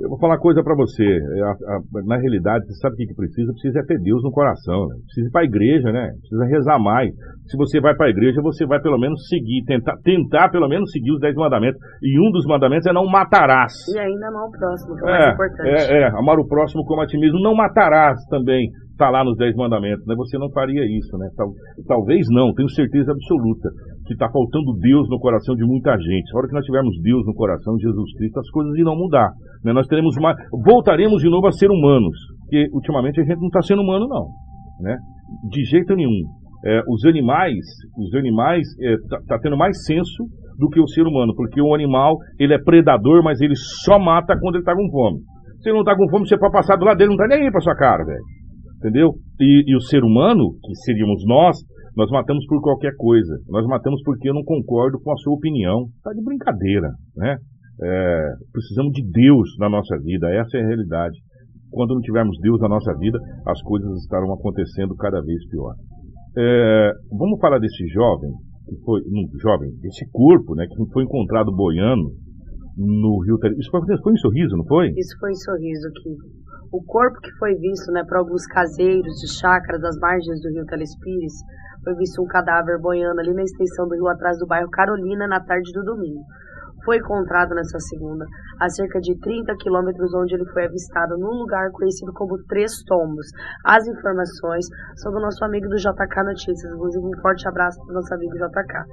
Speaker 1: Eu vou falar uma coisa pra você. É, a- a- na realidade, você sabe o que, que precisa? Precisa é ter Deus no coração. Né? Precisa ir pra igreja, né? Precisa rezar mais. Se você vai pra igreja, você vai pelo menos seguir, tentar, tentar pelo menos seguir os dez mandamentos. E um dos mandamentos é não matarás.
Speaker 3: E ainda não o próximo, que é o mais importante.
Speaker 1: É, é, amar o próximo como a ti mesmo. Não matarás também. Está lá nos Dez Mandamentos, né? Você não faria isso, né? Tal- talvez não, tenho certeza absoluta que está faltando Deus no coração de muita gente. A hora que nós tivermos Deus no coração de Jesus Cristo, as coisas irão mudar. né? Nós teremos uma, voltaremos de novo a ser humanos. porque ultimamente a gente não está sendo humano, não. Né? De jeito nenhum. É, os animais, os animais é, tá, tá, tendo mais senso do que o ser humano, porque o animal ele é predador, mas ele só mata quando ele está com fome. Se ele não está com fome, você pode passar do lado dele, não está nem aí para sua cara, velho. Entendeu? E, e o ser humano, que seríamos nós, nós matamos por qualquer coisa. Nós matamos porque eu não concordo com a sua opinião. Tá de brincadeira, né? É, precisamos de Deus na nossa vida, essa é a realidade. Quando não tivermos Deus na nossa vida, as coisas estarão acontecendo cada vez pior. É, vamos falar desse jovem, que foi, jovem, esse corpo, né, que foi encontrado boiando no Rio Isso foi, foi em Sorriso, não foi?
Speaker 3: Isso foi em Sorriso, que o corpo que foi visto, né, para alguns caseiros de chácara das margens do Rio Telespires, foi visto um cadáver boiando ali na extensão do rio atrás do bairro Carolina na tarde do domingo foi encontrado nessa segunda, a cerca de 30 quilômetros onde ele foi avistado num lugar conhecido como Três Tombos. As informações são do nosso amigo do JK Notícias, inclusive um forte abraço para o nosso amigo JK.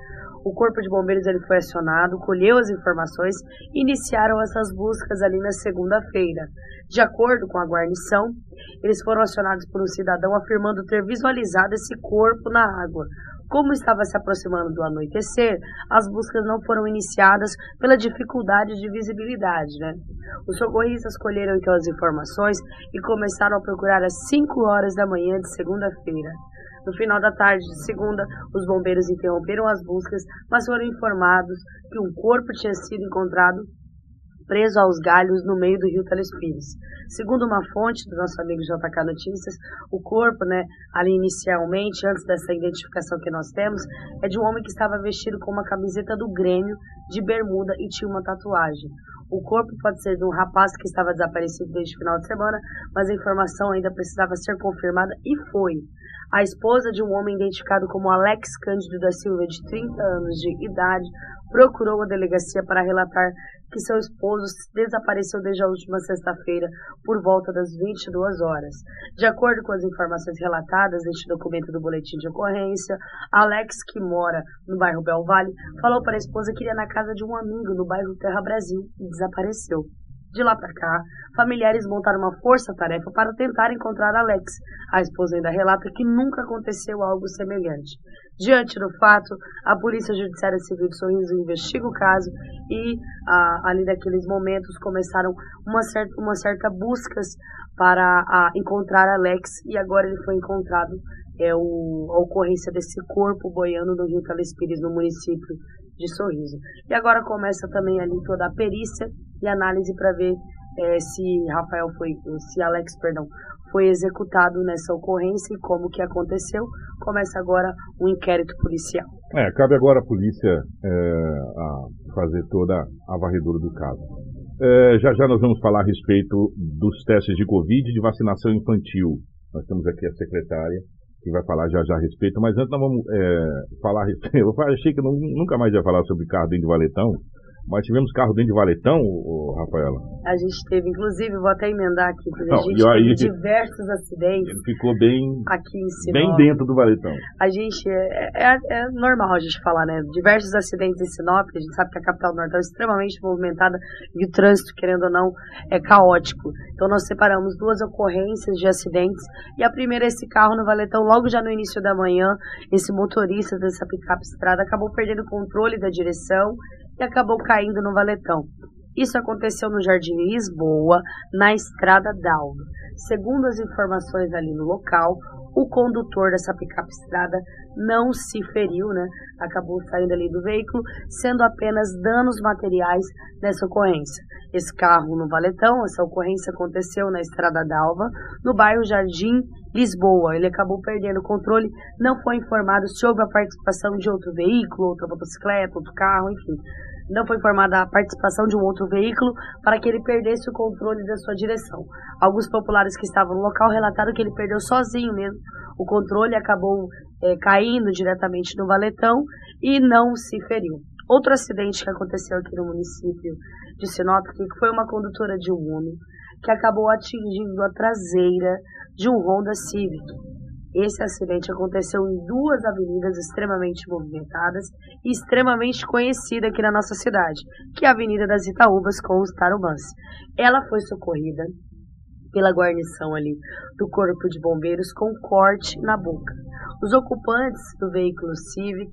Speaker 3: O corpo de bombeiros ele foi acionado, colheu as informações e iniciaram essas buscas ali na segunda-feira. De acordo com a guarnição, eles foram acionados por um cidadão afirmando ter visualizado esse corpo na água. Como estava se aproximando do anoitecer, as buscas não foram iniciadas pela dificuldade de visibilidade. Né? Os socorristas colheram então as informações e começaram a procurar às 5 horas da manhã de segunda-feira. No final da tarde de segunda, os bombeiros interromperam as buscas, mas foram informados que um corpo tinha sido encontrado preso aos galhos no meio do rio Telespires. Segundo uma fonte do nosso amigo JK Notícias, o corpo, né, ali inicialmente, antes dessa identificação que nós temos, é de um homem que estava vestido com uma camiseta do Grêmio, de bermuda e tinha uma tatuagem. O corpo pode ser de um rapaz que estava desaparecido desde o final de semana, mas a informação ainda precisava ser confirmada e foi. A esposa de um homem identificado como Alex Cândido da Silva, de 30 anos de idade, procurou a delegacia para relatar que seu esposo desapareceu desde a última sexta-feira por volta das 22 horas. De acordo com as informações relatadas neste documento do boletim de ocorrência, Alex, que mora no bairro Bel Vale, falou para a esposa que iria na casa de um amigo no bairro Terra Brasil e desapareceu. De lá para cá, familiares montaram uma força-tarefa para tentar encontrar Alex. A esposa ainda relata que nunca aconteceu algo semelhante. Diante do fato, a Polícia Judiciária Civil de Sorriso investiga o caso e, ah, ali naqueles momentos, começaram uma certa, uma certa buscas para ah, encontrar Alex e agora ele foi encontrado. É o, a ocorrência desse corpo boiando no Rio Calespires, no município de Sorriso. E agora começa também ali toda a perícia e análise para ver é, se Rafael foi, se Alex, perdão, foi executado nessa ocorrência e como que aconteceu. Começa agora um inquérito policial.
Speaker 1: É, cabe agora à polícia é, a fazer toda a varredura do caso. É, já já nós vamos falar a respeito dos testes de Covid e de vacinação infantil. Nós temos aqui a secretária que vai falar já já a respeito, mas antes nós vamos é, falar. Eu achei que não, nunca mais ia falar sobre dentro de valetão, mas tivemos carro dentro de valetão, ô, Rafaela?
Speaker 3: A gente teve, inclusive, vou até emendar aqui, porque Não, a gente aí, teve diversos acidentes.
Speaker 1: Ele ficou bem,
Speaker 3: aqui em Sinop.
Speaker 1: bem dentro do valetão.
Speaker 3: A gente, é, é, é, normal a gente falar, né? Diversos acidentes em Sinop, a gente sabe que a capital do Norte é extremamente movimentada e o trânsito, querendo ou não, é caótico. Então nós separamos duas ocorrências de acidentes e a primeira, esse carro no valetão, logo já no início da manhã, esse motorista dessa picape estrada acabou perdendo o controle da direção e acabou caindo no valetão. Isso aconteceu no Jardim Lisboa, na Estrada Dalva. Segundo as informações ali no local, o condutor dessa picape estrada não se feriu, né? Acabou saindo ali do veículo, sendo apenas danos materiais nessa ocorrência. Esse carro no Valetão, essa ocorrência aconteceu na Estrada Dalva, no bairro Jardim Lisboa. Ele acabou perdendo o controle, não foi informado se houve a participação de outro veículo, outra motocicleta, outro carro, enfim não foi informada a participação de um outro veículo para que ele perdesse o controle da sua direção. Alguns populares que estavam no local relataram que ele perdeu sozinho mesmo o controle, acabou é, caindo diretamente no valetão e não se feriu. Outro acidente que aconteceu aqui no município de Sinop, que foi uma condutora de um Uno, que acabou atingindo a traseira de um Honda Civic. Esse acidente aconteceu em duas avenidas extremamente movimentadas e extremamente conhecida aqui na nossa cidade, que é a Avenida das Itaúbas com os Tarubãs. Ela foi socorrida pela guarnição ali do Corpo de Bombeiros com corte na boca. Os ocupantes do veículo Civic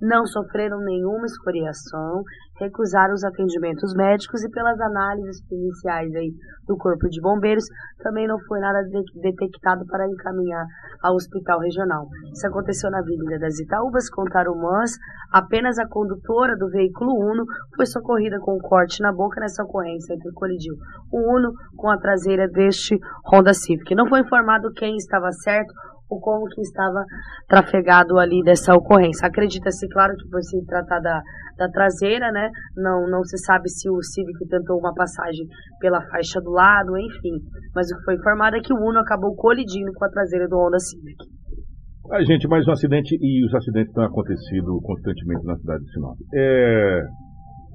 Speaker 3: não sofreram nenhuma escoriação, recusaram os atendimentos médicos e pelas análises iniciais aí do Corpo de Bombeiros, também não foi nada de detectado para encaminhar ao hospital regional. Isso aconteceu na Avenida das Itaúbas, com Tarumãs. Apenas a condutora do veículo Uno foi socorrida com um corte na boca nessa ocorrência entre colidiu o Uno com a traseira deste Honda Civic. Não foi informado quem estava certo ou como que estava trafegado ali dessa ocorrência. Acredita-se, claro, que por se tratar da, da traseira, né? Não, não se sabe se o Civic tentou uma passagem pela faixa do lado, enfim. Mas o que foi informado é que o Uno acabou colidindo com a traseira do Honda Civic.
Speaker 1: A gente, mais um acidente e os acidentes têm acontecido constantemente na cidade de Sinop. É,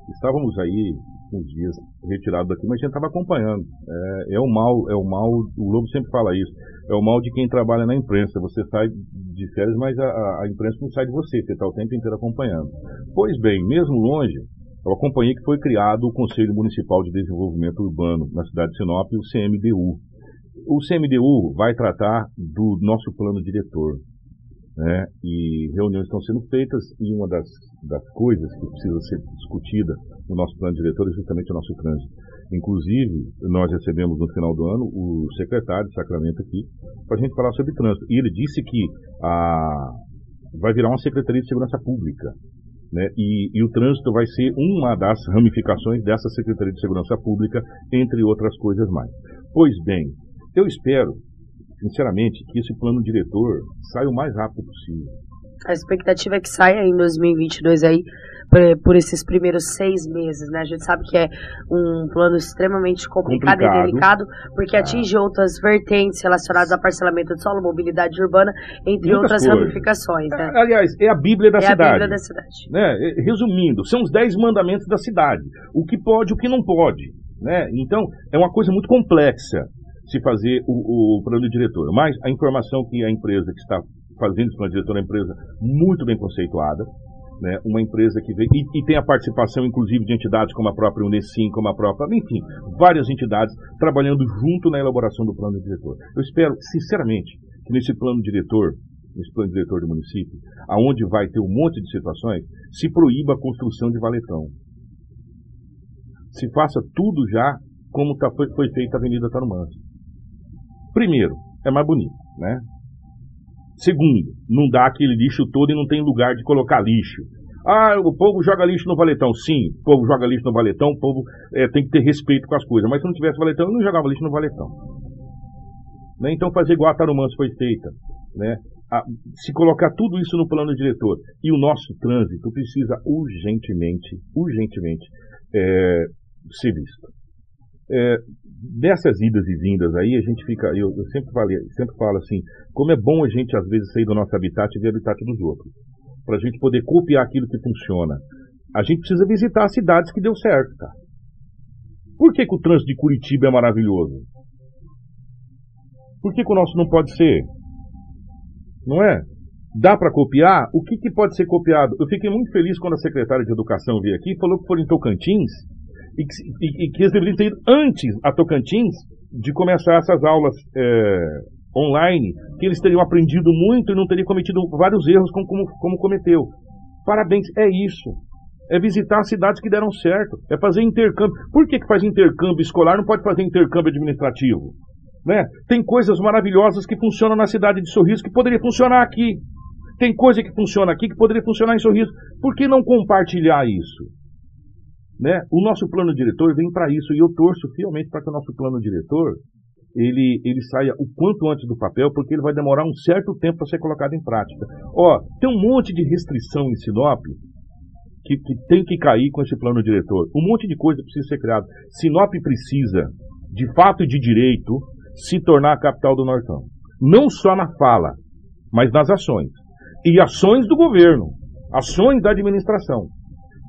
Speaker 1: estávamos aí uns dias retirado daqui, mas a gente estava acompanhando. É, é, o mal, é o mal, o Lobo sempre fala isso, é o mal de quem trabalha na imprensa. Você sai de férias, mas a, a imprensa não sai de você, você está o tempo inteiro acompanhando. Pois bem, mesmo longe, eu acompanhei que foi criado o Conselho Municipal de Desenvolvimento Urbano na cidade de Sinop, o CMDU. O CMDU vai tratar do nosso plano diretor, né? E reuniões estão sendo feitas e uma das, das coisas que precisa ser discutida no nosso plano diretor é justamente o nosso trânsito. Inclusive, nós recebemos no final do ano o secretário de Sacramento aqui para a gente falar sobre trânsito. E ele disse que a, vai virar uma Secretaria de Segurança Pública. Né? E, e, o trânsito vai ser uma das ramificações dessa Secretaria de Segurança Pública, entre outras coisas mais. Pois bem, eu espero sinceramente, que esse plano diretor saia o mais rápido possível.
Speaker 3: A expectativa é que saia em 2022 aí, por esses primeiros seis meses, né? A gente sabe que é um plano extremamente complicado, complicado. e delicado, porque ah. atinge outras vertentes relacionadas a parcelamento de solo, mobilidade urbana, entre Muitas outras coisas. ramificações, né?
Speaker 1: É, aliás, é a Bíblia da
Speaker 3: é
Speaker 1: cidade.
Speaker 3: É a Bíblia da cidade.
Speaker 1: Né? Resumindo, são os dez mandamentos da cidade. O que pode, o que não pode. Né? Então, é uma coisa muito complexa se fazer o, o plano diretor. Mas a informação que a empresa que está fazendo esse plano diretor é uma empresa muito bem conceituada, né, uma empresa que vem, e, e, tem a participação inclusive de entidades como a própria Unesim, como a própria, enfim, várias entidades trabalhando junto na elaboração do plano diretor. Eu espero, sinceramente, que nesse plano diretor, nesse plano diretor do município, aonde vai ter um monte de situações, se proíba a construção de valetão. Se faça tudo já como tá, foi, foi feita a Avenida Tarumãs. Primeiro, é mais bonito, né? Segundo, não dá aquele lixo todo e não tem lugar de colocar lixo. Ah, o povo joga lixo no valetão. Sim, o povo joga lixo no valetão, o povo é, tem que ter respeito com as coisas. Mas se não tivesse valetão, eu não jogava lixo no valetão. Né? Então fazer igual a Tarumãs foi feita. Né? A, se colocar tudo isso no plano diretor e o nosso trânsito precisa urgentemente, urgentemente é, ser visto. É, dessas idas e vindas aí, a gente fica, eu, eu sempre, falei, sempre falo assim, como é bom a gente às vezes sair do nosso habitat e ver o habitat dos outros, para a gente poder copiar aquilo que funciona. A gente precisa visitar as cidades que deu certo, tá? Por que, que o trânsito de Curitiba é maravilhoso? Por que, que o nosso não pode ser? Não é? Dá para copiar? O que, que pode ser copiado? Eu fiquei muito feliz quando a secretária de Educação veio aqui e falou que foram em Tocantins e que, eles deveriam ter ido antes a Tocantins de começar essas aulas é, online, que eles teriam aprendido muito e não teriam cometido vários erros como, como, como cometeu. Parabéns, é isso. É visitar cidades que deram certo. É fazer intercâmbio. Por que, que faz intercâmbio escolar? Não pode fazer intercâmbio administrativo. Né? Tem coisas maravilhosas que funcionam na cidade de Sorriso que poderia funcionar aqui. Tem coisa que funciona aqui que poderia funcionar em Sorriso. Por que não compartilhar isso? Né? O nosso plano diretor vem para isso e eu torço fielmente para que o nosso plano diretor ele, ele saia o quanto antes do papel, porque ele vai demorar um certo tempo para ser colocado em prática. Ó, tem um monte de restrição em Sinop que, que tem que cair com esse plano diretor. Um monte de coisa precisa ser criado. Sinop precisa, de fato e de direito, se tornar a capital do Nortão. Não só na fala, mas nas ações. E ações do governo, ações da administração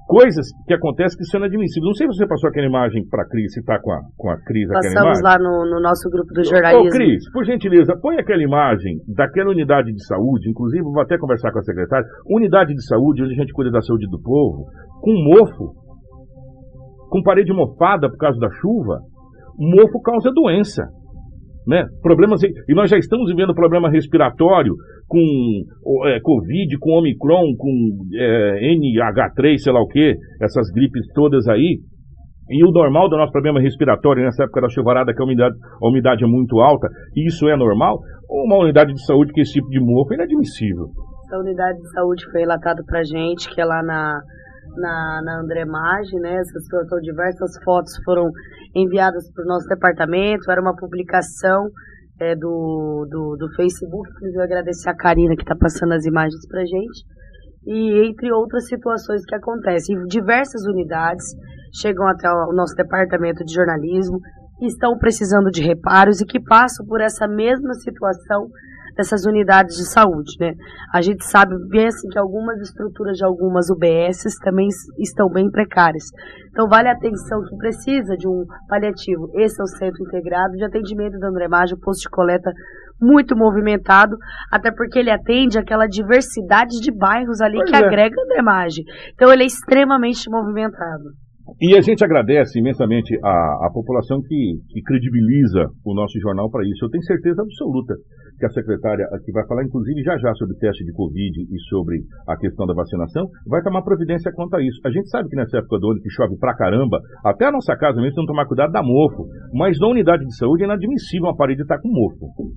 Speaker 1: coisas que acontecem que são inadmissíveis. Não sei se você passou aquela imagem para a Cris, se está com a, com a Cris
Speaker 3: Passamos lá no, no, nosso grupo do jornalismo. Ô,
Speaker 1: Cris, por gentileza, põe aquela imagem daquela unidade de saúde, inclusive vou até conversar com a secretária, unidade de saúde onde a gente cuida da saúde do povo, com mofo, com parede mofada por causa da chuva, mofo causa doença. Né? Problemas, e nós já estamos vivendo problema respiratório com é, Covid, com Omicron, com é, NH3, sei lá o que, essas gripes todas aí. E o normal do nosso problema respiratório nessa época da chuvarada, que a umidade, a umidade é muito alta, e isso é normal, uma unidade de saúde que esse tipo de mofo é inadmissível.
Speaker 3: A unidade de saúde foi relatado pra gente, que é lá na, na, na Andremage, né? Essas foram diversas fotos foram enviadas para o nosso departamento, era uma publicação é, do, do, do Facebook, inclusive agradecer a Karina que está passando as imagens pra gente. E entre outras situações que acontecem, diversas unidades chegam até o nosso departamento de jornalismo, que estão precisando de reparos e que passam por essa mesma situação dessas unidades de saúde, né? A gente sabe bem assim que algumas estruturas de algumas UBSs também estão bem precárias. Então vale a atenção que precisa de um paliativo. Esse é o centro integrado de atendimento da Andremagem, posto de coleta muito movimentado, até porque ele atende aquela diversidade de bairros ali pois que é. agrega a Andremagem. Então ele é extremamente movimentado.
Speaker 1: E a gente agradece imensamente a, a população que, que credibiliza o nosso jornal para isso. Eu tenho certeza absoluta que a secretária, que vai falar inclusive já já sobre teste de Covid e sobre a questão da vacinação, vai tomar providência quanto a isso. A gente sabe que nessa época do ano que chove pra caramba, até a nossa casa mesmo tem que tomar cuidado da mofo. Mas na unidade de saúde é inadmissível uma parede estar com mofo.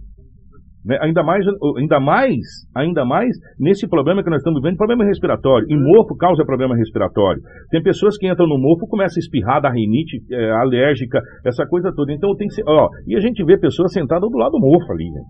Speaker 1: Né? Ainda, mais, ainda mais, ainda mais nesse problema que nós estamos vivendo, problema respiratório. E mofo causa problema respiratório. Tem pessoas que entram no mofo, começam a espirrar da rinite é, alérgica, essa coisa toda. Então tem que ser. Ó, e a gente vê pessoas sentadas do lado do mofo ali, né?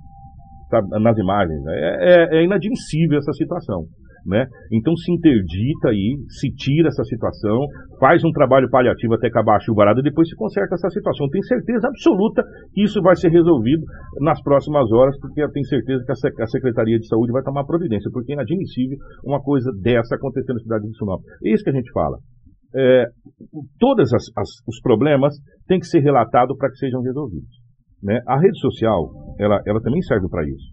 Speaker 1: Nas imagens. É, é, é inadmissível essa situação. Né? Então se interdita aí, se tira essa situação, faz um trabalho paliativo até acabar a chuvarada e depois se conserta essa situação. Tenho certeza absoluta que isso vai ser resolvido nas próximas horas, porque eu tenho certeza que a Secretaria de Saúde vai tomar providência, porque é inadmissível uma coisa dessa acontecer na cidade de Sinop. É isso que a gente fala. É, todos os problemas têm que ser relatados para que sejam resolvidos. Né? A rede social, ela, ela também serve para isso.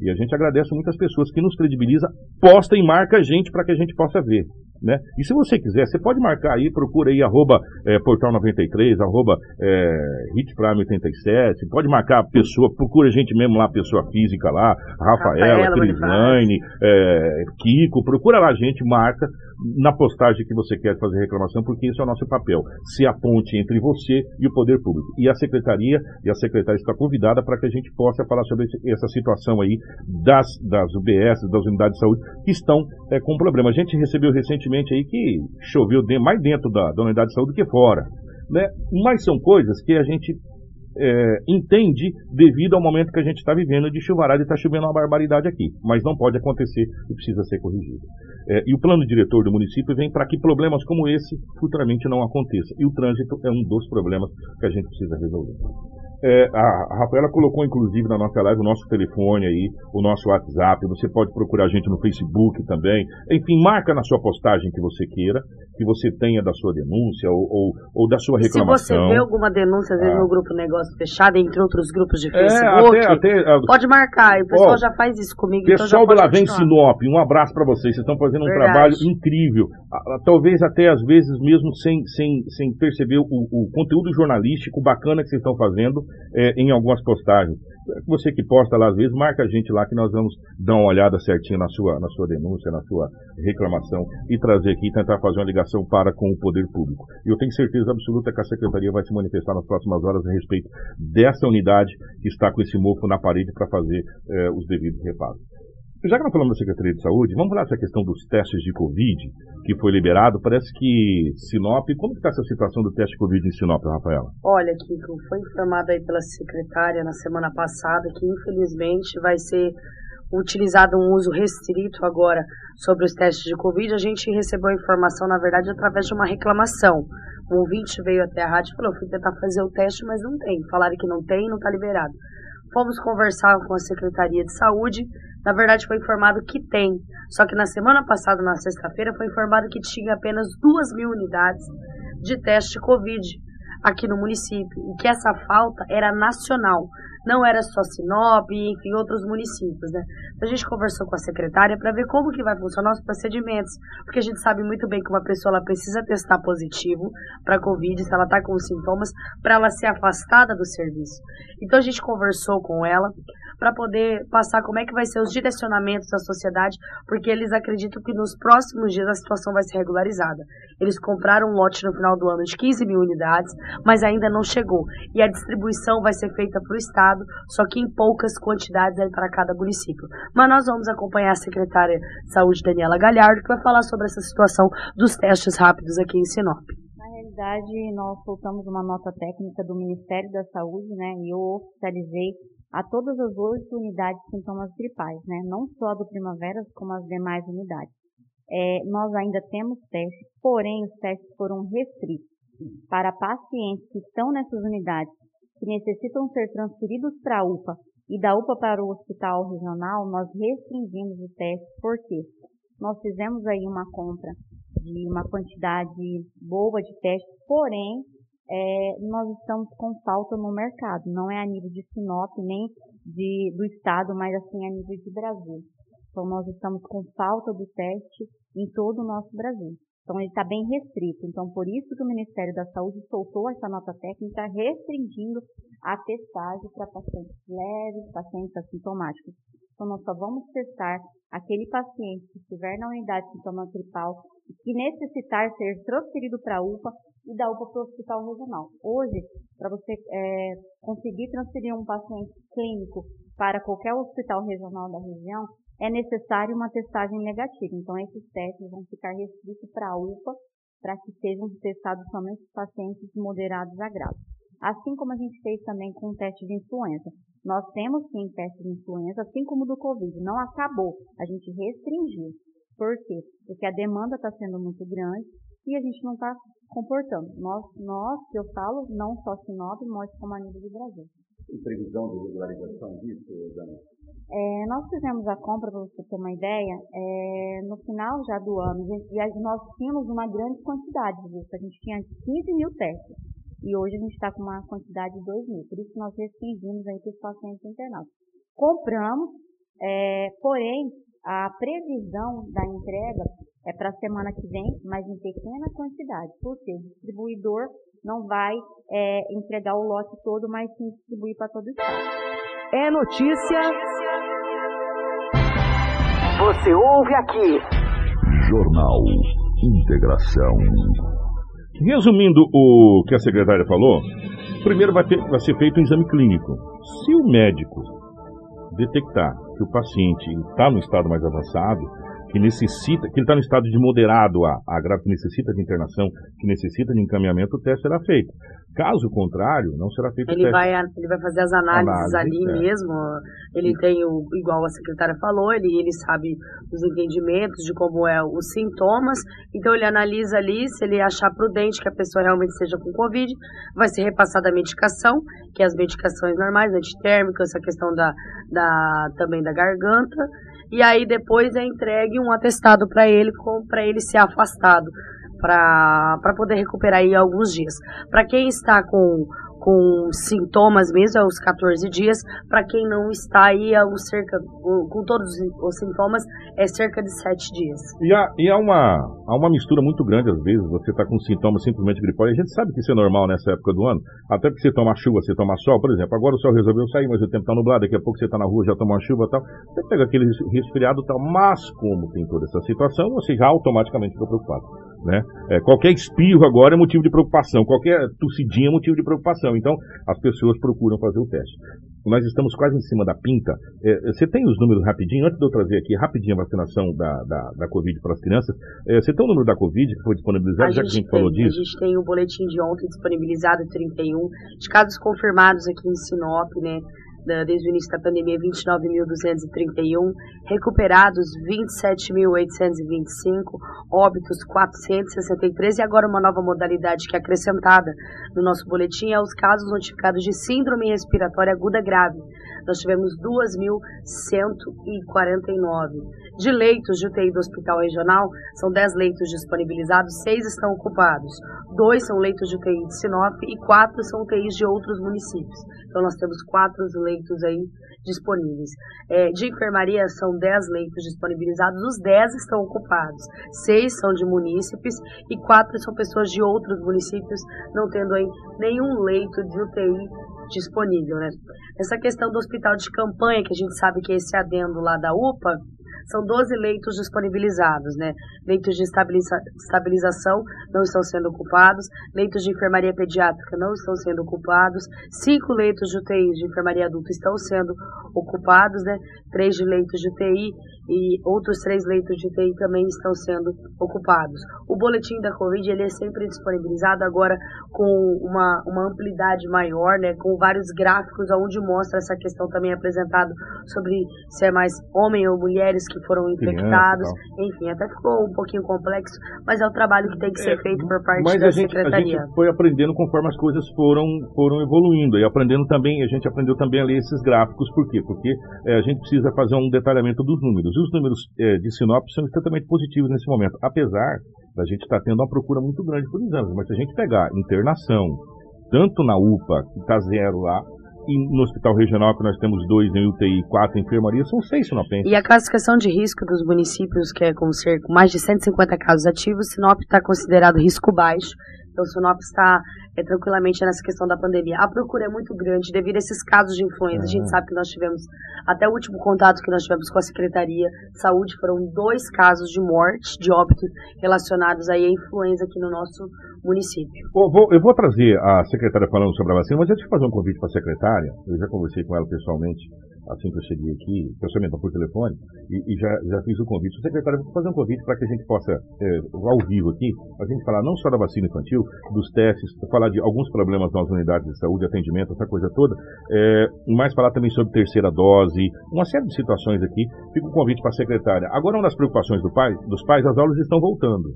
Speaker 1: E a gente agradece muitas pessoas que nos credibiliza, posta e marca a gente para que a gente possa ver. Né? E se você quiser, você pode marcar aí, procura aí, arroba é, portal93, arroba é, hitprime87, pode marcar a pessoa, procura a gente mesmo lá, pessoa física lá, Rafaela, Rafaela Crislaine, é, Kiko, procura lá a gente, marca na postagem que você quer fazer reclamação, porque esse é o nosso papel, se a ponte entre você e o poder público. E a secretaria, e a secretária está convidada para que a gente possa falar sobre essa situação aí das, das UBS, das unidades de saúde, que estão é, com problema. A gente recebeu recentemente aí que choveu mais dentro da, da unidade de saúde do que fora. Né? Mas são coisas que a gente é, entende devido ao momento que a gente está vivendo de chuvarada e está chovendo uma barbaridade aqui. Mas não pode acontecer e precisa ser corrigido. É, e o plano diretor do município vem para que problemas como esse futuramente não aconteçam. E o trânsito é um dos problemas que a gente precisa resolver. É, a Rafaela colocou, inclusive, na nossa live o nosso telefone aí, o nosso WhatsApp. Você pode procurar a gente no Facebook também. Enfim, marca na sua postagem que você queira, que você tenha da sua denúncia ou, ou, ou da sua reclamação.
Speaker 3: Se você vê alguma denúncia, às vezes, ah. no grupo Negócio Fechado, entre outros grupos de Facebook, é, até, até, pode marcar. E o pessoal ó, já faz isso comigo.
Speaker 1: Então pessoal então do Lavem Sinop, um abraço para vocês. Vocês estão fazendo um Verdade. trabalho incrível. Talvez até, às vezes, mesmo sem, sem, sem perceber o, o conteúdo jornalístico bacana que vocês estão fazendo é, em algumas postagens. Você que posta lá às vezes, marca a gente lá que nós vamos dar uma olhada certinho na sua, na sua denúncia, na sua reclamação e trazer aqui e tentar fazer uma ligação para com o poder público. Eu tenho certeza absoluta que a Secretaria vai se manifestar nas próximas horas a respeito dessa unidade que está com esse mofo na parede para fazer é, os devidos reparos. Já que nós falamos da Secretaria de Saúde, vamos falar dessa questão dos testes de Covid, que foi liberado. Parece que Sinop. Como está essa situação do teste de Covid em Sinop, Rafaela?
Speaker 3: Olha, Kiko, foi informado aí pela secretária na semana passada que infelizmente vai ser utilizado um uso restrito agora sobre os testes de Covid. A gente recebeu a informação, na verdade, através de uma reclamação. Um ouvinte veio até a rádio e falou: fui tentar fazer o teste, mas não tem. Falaram que não tem, não está liberado. Fomos conversar com a Secretaria de Saúde na verdade, foi informado que tem. Só que na semana passada, na sexta-feira, foi informado que tinha apenas duas mil unidades de teste Covid aqui no município. E que essa falta era nacional. não era só Sinop, enfim, outros municípios, né? Então a gente conversou com a secretária para ver como que vai funcionar os procedimentos, porque a gente sabe muito bem que uma pessoa ela precisa testar positivo para Covid, se ela está com sintomas, para ela ser afastada do serviço. Então a gente conversou com ela para poder passar como é que vai ser os direcionamentos da sociedade, porque eles acreditam que nos próximos dias a situação vai ser regularizada. Eles compraram um lote no final do ano de 15 mil unidades, mas ainda não chegou. E a distribuição vai ser feita para o Estado, só que em poucas quantidades para cada município. Mas nós vamos acompanhar a secretária de Saúde, Daniela Galhardo, que vai falar sobre essa situação dos testes rápidos aqui em Sinop.
Speaker 7: Na realidade, nós soltamos uma nota técnica do Ministério da Saúde, né, e eu oficializei a todas as oito unidades de sintomas gripais, né? não só do primavera, como as demais unidades. É, nós ainda temos testes, porém os testes foram restritos para pacientes que estão nessas unidades que necessitam ser transferidos para a UPA e da UPA para o hospital regional, nós restringimos o teste, porque nós fizemos aí uma compra de uma quantidade boa de testes, porém é, nós estamos com falta no mercado. Não é a nível de Sinop, nem de, do Estado, mas assim a nível de Brasil. Então nós estamos com falta do teste em todo o nosso Brasil. Então ele está bem restrito. Então por isso que o Ministério da Saúde soltou essa nota técnica restringindo a testagem para pacientes leves, pacientes assintomáticos. Então nós só vamos testar aquele paciente que estiver na unidade de sintoma gripal e que necessitar ser transferido para a UPA e da UPA para o hospital regional. Hoje, para você é, conseguir transferir um paciente clínico para qualquer hospital regional da região, é necessário uma testagem negativa. Então, esses testes vão ficar restritos para a UPA, para que sejam testados somente pacientes moderados a graves. Assim como a gente fez também com o teste de influenza. Nós temos sim teste de influenza, assim como do Covid. Não acabou, a gente restringiu. Por quê? Porque a demanda está sendo muito grande e a gente não está comportando. Nós, nós, que eu falo, não só Sinop, mas como a nível do Brasil.
Speaker 6: Tem previsão de regularização disso, Dani?
Speaker 7: É, nós fizemos a compra, para você ter uma ideia, é, no final já do ano, e nós tínhamos uma grande quantidade disso. A gente tinha 15 mil testes. E hoje a gente está com uma quantidade de 2 mil. Por isso nós restringimos aí para os pacientes internados. Compramos, é, porém, a previsão da entrega é para a semana que vem, mas em pequena quantidade, porque o distribuidor não vai é, entregar o lote todo, mas sim distribuir para todo o estado.
Speaker 5: É notícia. Você ouve aqui.
Speaker 2: Jornal Integração.
Speaker 1: Resumindo o que a secretária falou, primeiro vai, ter, vai ser feito um exame clínico. Se o médico detectar que o paciente está no estado mais avançado, que necessita, que ele está no estado de moderado a, a grave, que necessita de internação, que necessita de encaminhamento, o teste será feito. Caso contrário, não será feito
Speaker 3: ele
Speaker 1: o teste.
Speaker 3: Vai, ele vai fazer as análises Análise, ali é. mesmo. Ele tem, o, igual a secretária falou, ele, ele sabe os entendimentos de como é os sintomas. Então ele analisa ali, se ele achar prudente que a pessoa realmente seja com Covid, vai ser repassada a medicação, que é as medicações normais, antitérmicas, essa questão da, da também da garganta e aí depois é entregue um atestado para ele, para ele ser afastado, para poder recuperar aí alguns dias. Para quem está com com sintomas mesmo, é os 14 dias. Para quem não está aí, é o cerca, com todos os sintomas, é cerca de 7 dias.
Speaker 1: E há, e há, uma, há uma mistura muito grande, às vezes, você está com sintomas simplesmente gripal, a gente sabe que isso é normal nessa época do ano, até porque você toma chuva, você toma sol, por exemplo, agora o sol resolveu sair, mas o tempo está nublado, daqui a pouco você está na rua, já toma uma chuva e tal, você pega aquele resfriado e tal, mas como tem toda essa situação, você já automaticamente fica preocupado. Né? É, qualquer espirro agora é motivo de preocupação, qualquer tossidinha é motivo de preocupação. Então, as pessoas procuram fazer o teste. Nós estamos quase em cima da pinta. É, você tem os números rapidinho? Antes de eu trazer aqui rapidinho a vacinação da, da, da Covid para as crianças, é, você tem o número da Covid que foi disponibilizado, a já que a gente tem, falou disso?
Speaker 3: A gente tem o boletim de ontem disponibilizado, 31, de casos confirmados aqui em Sinop, né? Desde o início da pandemia, 29.231, recuperados 27.825, óbitos 463 e agora uma nova modalidade que é acrescentada no nosso boletim é os casos notificados de síndrome respiratória aguda grave. Nós tivemos 2.149. De leitos de UTI do Hospital Regional, são 10 leitos disponibilizados, 6 estão ocupados. Dois são leitos de UTI de Sinop e quatro são UTIs de outros municípios. Então nós temos quatro leitos leitos aí disponíveis. É, de enfermaria são 10 leitos disponibilizados, os 10 estão ocupados. 6 são de munícipes e 4 são pessoas de outros municípios, não tendo aí nenhum leito de UTI disponível, né? Essa questão do hospital de campanha, que a gente sabe que é esse adendo lá da UPA, são 12 leitos disponibilizados, né? Leitos de estabiliza estabilização não estão sendo ocupados, leitos de enfermaria pediátrica não estão sendo ocupados, cinco leitos de UTI de enfermaria adulta estão sendo ocupados, né? Três de leitos de UTI e outros três leitos de UTI também estão sendo ocupados. O boletim da Covid ele é sempre disponibilizado agora com uma, uma amplidade maior, né? Com vários gráficos onde mostra essa questão também apresentado sobre se é mais homem ou mulheres que foram infectados. Enfim, até ficou um pouquinho complexo, mas é o trabalho que tem que ser é, feito por parte
Speaker 1: mas
Speaker 3: da
Speaker 1: a gente,
Speaker 3: secretaria.
Speaker 1: A gente foi aprendendo conforme as coisas foram, foram evoluindo e aprendendo também, a gente aprendeu também a ler esses gráficos, por quê? Porque é, a gente precisa fazer um detalhamento dos números. E os números é, de Sinop são extremamente positivos nesse momento, apesar da gente estar tá tendo uma procura muito grande por exames. Mas se a gente pegar internação, tanto na UPA, que está zero lá, e no hospital regional, que nós temos dois em UTI quatro em enfermaria, são seis sinopenses.
Speaker 3: E a classificação de risco dos municípios, que é com cerca mais de 150 casos ativos, Sinop está considerado risco baixo. Então, Sinop está é, tranquilamente nessa questão da pandemia. A procura é muito grande devido a esses casos de influenza. A gente sabe que nós tivemos, até o último contato que nós tivemos com a Secretaria de Saúde, foram dois casos de morte, de óbito, relacionados aí à influenza aqui no nosso município.
Speaker 1: Eu vou, eu vou trazer a secretária falando sobre a vacina, mas antes de fazer um convite para a secretária, eu já conversei com ela pessoalmente, assim que eu cheguei aqui, pessoalmente por telefone, e, e já, já fiz o convite. O secretário, vou fazer um convite para que a gente possa, é, ao vivo aqui, a gente falar não só da vacina infantil, dos testes, falar de alguns problemas nas unidades de saúde, atendimento, essa coisa toda, é, mas falar também sobre terceira dose, uma série de situações aqui. Fica o um convite para a secretária. Agora, uma das preocupações do pai, dos pais, as aulas estão voltando.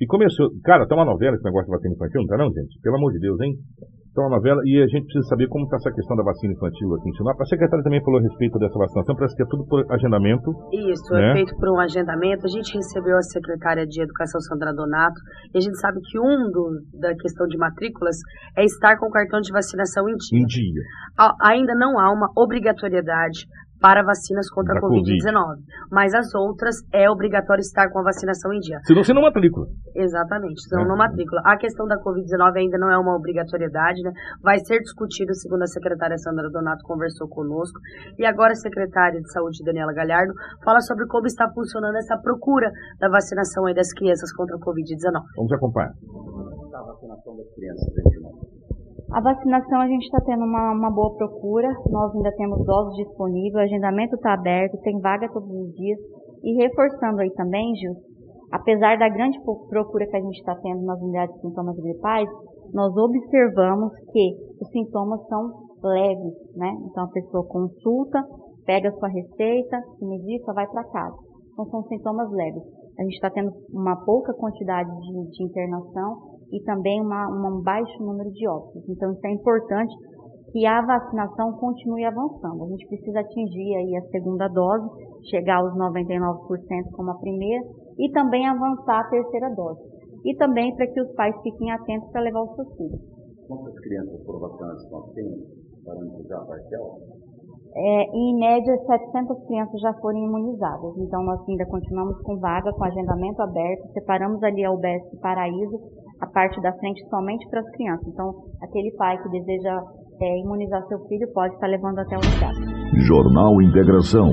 Speaker 1: E começou. Cara, tá uma novela esse negócio da vacina infantil, não tá não, gente? Pelo amor de Deus, hein? Tá uma novela e a gente precisa saber como está essa questão da vacina infantil aqui em Sinop. A secretária também falou a respeito dessa vacinação, parece que é tudo por agendamento.
Speaker 3: Isso, é né? é feito por um agendamento. A gente recebeu a secretária de Educação, Sandra Donato, e a gente sabe que um do, da questão de matrículas é estar com o cartão de vacinação em dia.
Speaker 1: Em dia.
Speaker 3: A, ainda não há uma obrigatoriedade para vacinas contra a Covid-19. COVID. Mas as outras é obrigatório estar com a vacinação em dia.
Speaker 1: Senão você não matricula.
Speaker 3: Exatamente, senão é. não matrícula. A questão da Covid-19 ainda não é uma obrigatoriedade, né? Vai ser discutido, segundo a secretária Sandra Donato conversou conosco. E agora a secretária de Saúde, Daniela Galhardo, fala sobre como está funcionando essa procura da vacinação aí das crianças contra a Covid-19.
Speaker 1: Vamos acompanhar.
Speaker 7: A vacinação das crianças, gente, a vacinação a gente está tendo uma, uma, boa procura, nós ainda temos doses disponíveis, o agendamento está aberto, tem vaga todos os dias. E reforçando aí também, Gil, apesar da grande procura que a gente está tendo nas unidades de sintomas gripais, nós observamos que os sintomas são leves, né? Então a pessoa consulta, pega sua receita, se medica, vai para casa. Então são sintomas leves. A gente está tendo uma pouca quantidade de, de internação e também uma, um baixo número de óbitos. Então, isso é importante que a vacinação continue avançando. A gente precisa atingir aí a segunda dose, chegar aos 99% como a primeira e também avançar a terceira dose. E também para que os pais fiquem atentos para levar os seus filhos.
Speaker 8: Quantas crianças por vacinadas nós temos para já parcial?
Speaker 7: É, em média, 700 crianças já foram imunizadas. Então, nós ainda continuamos com vaga, com agendamento aberto. Separamos ali a UBS Paraíso a parte da frente somente para as crianças. Então, aquele pai que deseja é, imunizar seu filho pode estar levando até o lugar.
Speaker 2: Jornal Integração.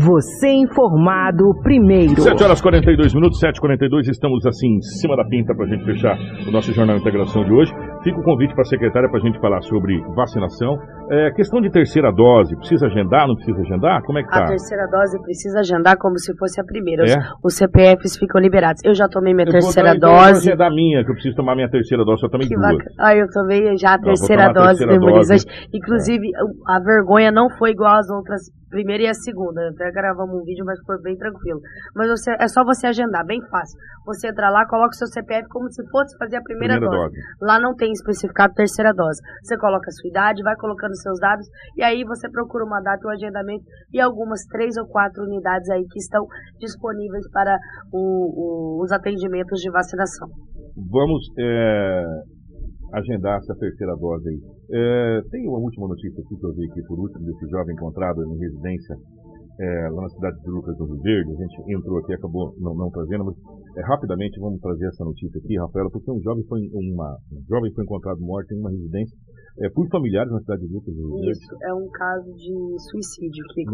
Speaker 5: Você informado primeiro.
Speaker 1: 7 horas 42 minutos, 7h42, estamos assim em cima da pinta para a gente fechar o nosso Jornal Integração de hoje. Fica o convite para a secretária para a gente falar sobre vacinação. É, questão de terceira dose, precisa agendar, não precisa agendar? Como é que tá?
Speaker 3: A terceira dose precisa agendar como se fosse a primeira. É? Os, CPFs ficam liberados. Eu já tomei minha eu terceira vou, dose. Eu vou
Speaker 1: agendar minha, que eu preciso tomar minha terceira dose, eu tomei
Speaker 3: que
Speaker 1: duas.
Speaker 3: Ah, eu tomei já a terceira dose do imunizante. Inclusive, a vergonha não foi igual às outras primeira e a segunda. Até gravamos um vídeo, mas foi bem tranquilo. Mas você, é só você agendar, bem fácil. Você entra lá, coloca o seu CPF como se fosse fazer a primeira, primeira dose. dose. Lá não tem especificado terceira dose. Você coloca a sua idade, vai colocando seus dados e aí você procura uma data, um agendamento e algumas três ou quatro unidades aí que estão disponíveis para o, o, os atendimentos de vacinação.
Speaker 1: Vamos é, agendar essa terceira dose aí É, tem uma última notícia aqui que eu vi aqui por último desse jovem encontrado em residência é, lá na cidade de Lucas do Rio Verde. A gente entrou aqui, acabou não, não trazendo, mas é, rapidamente vamos trazer essa notícia aqui, Rafaela, porque um jovem foi, uma, um jovem foi encontrado morto em uma residência é, por familiares na cidade de Lucas do Rio Verde.
Speaker 3: Isso, é um caso de suicídio, que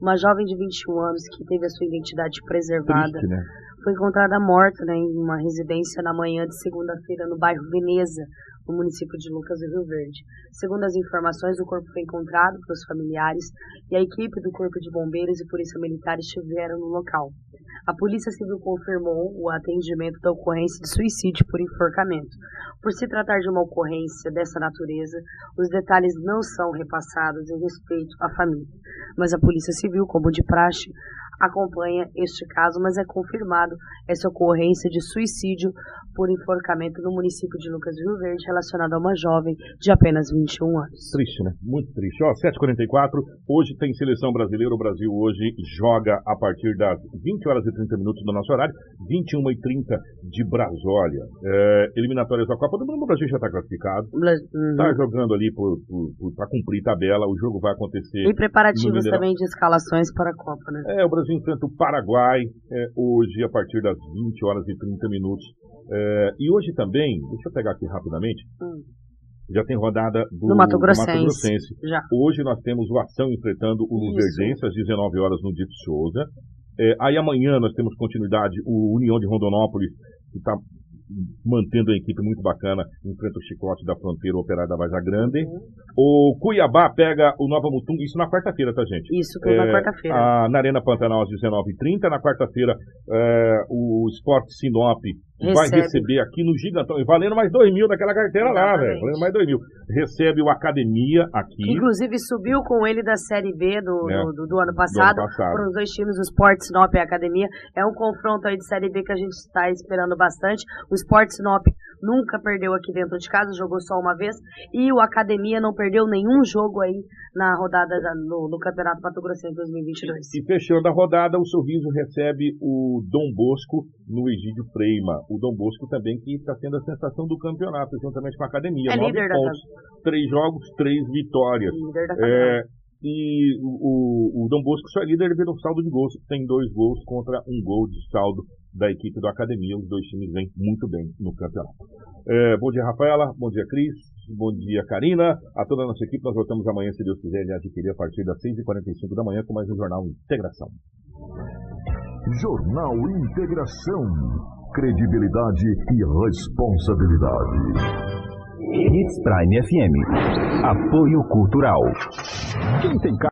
Speaker 3: uma jovem de 21 anos que teve a sua identidade preservada.
Speaker 1: Triste, né?
Speaker 3: Foi encontrada morta né, em uma residência na manhã de segunda-feira no bairro Veneza, no município de Lucas do Rio Verde. Segundo as informações, o corpo foi encontrado pelos familiares e a equipe do Corpo de Bombeiros e Polícia Militar estiveram no local. A Polícia Civil confirmou o atendimento da ocorrência de suicídio por enforcamento. Por se tratar de uma ocorrência dessa natureza, os detalhes não são repassados em respeito à família. Mas a Polícia Civil, como de praxe, acompanha este caso, mas é confirmado essa ocorrência de suicídio por enforcamento no município de Lucas Rio Verde, relacionado a uma jovem de apenas 21 anos.
Speaker 1: Triste, né? Muito triste. Ó, 7h44, hoje tem seleção brasileira. O Brasil hoje joga a partir das 20 horas e 30 minutos do nosso horário, 21h30 de Brasólia. É, eliminatórias da Copa do Mundo, o Brasil já está classificado. Está uhum. jogando ali para cumprir tabela. O jogo vai acontecer.
Speaker 3: E preparativos também de escalações para a Copa, né?
Speaker 1: É, o Brasil enfrenta o Paraguai é, hoje a partir das 20 horas e 30 minutos. É, e hoje também, deixa eu pegar aqui rapidamente, hum. já tem rodada do,
Speaker 3: do Mato Grossense.
Speaker 1: Do Mato Grossense. Hoje nós temos o Ação enfrentando o Luverdense às 19 horas no Dito Souza. É, aí amanhã nós temos continuidade o União de Rondonópolis, que está mantendo a equipe muito bacana, enfrenta o chicote da fronteira o operário da Vaza Grande. Uhum. O Cuiabá pega o Nova Mutum, isso na quarta-feira, tá, gente?
Speaker 3: Isso, tudo é, na quarta-feira.
Speaker 1: Na Arena Pantanal às 19h30. Na quarta-feira, é, o Esporte Sinop Recebe. vai receber aqui no Gigantão, valendo mais dois mil daquela carteira Exatamente. lá, velho, valendo mais dois mil. Recebe o Academia aqui.
Speaker 3: Inclusive subiu com ele da Série B do, é. do, do, ano passado, do ano passado. Foram os dois times, o Sport Sinop e a Academia. É um confronto aí de Série B que a gente está esperando bastante. O Sport Sinop nunca perdeu aqui dentro de casa, jogou só uma vez. E o Academia não perdeu nenhum jogo aí na rodada no, no Campeonato Pato Grossense 2022.
Speaker 1: E fechando a rodada, o Sorriso recebe o Dom Bosco no Egídio Freima. O Dom Bosco também que está sendo a sensação do campeonato, juntamente com a Academia.
Speaker 3: É líder pontos,
Speaker 1: da Três jogos, três vitórias.
Speaker 3: Líder da é,
Speaker 1: e o, o, o Dom Bosco é líder devido ao saldo de gols. Tem dois gols contra um gol de saldo da equipe do Academia. Os dois times vêm muito bem no campeonato. É, bom dia, Rafaela. Bom dia, Cris. Bom dia, Karina. A toda a nossa equipe. Nós voltamos amanhã, se Deus quiser, e adquirir a partir das 6h45 da manhã com mais um Jornal Integração.
Speaker 2: Jornal Integração. Credibilidade e responsabilidade.
Speaker 9: Hits Prime FM. Apoio Cultural. Quem tem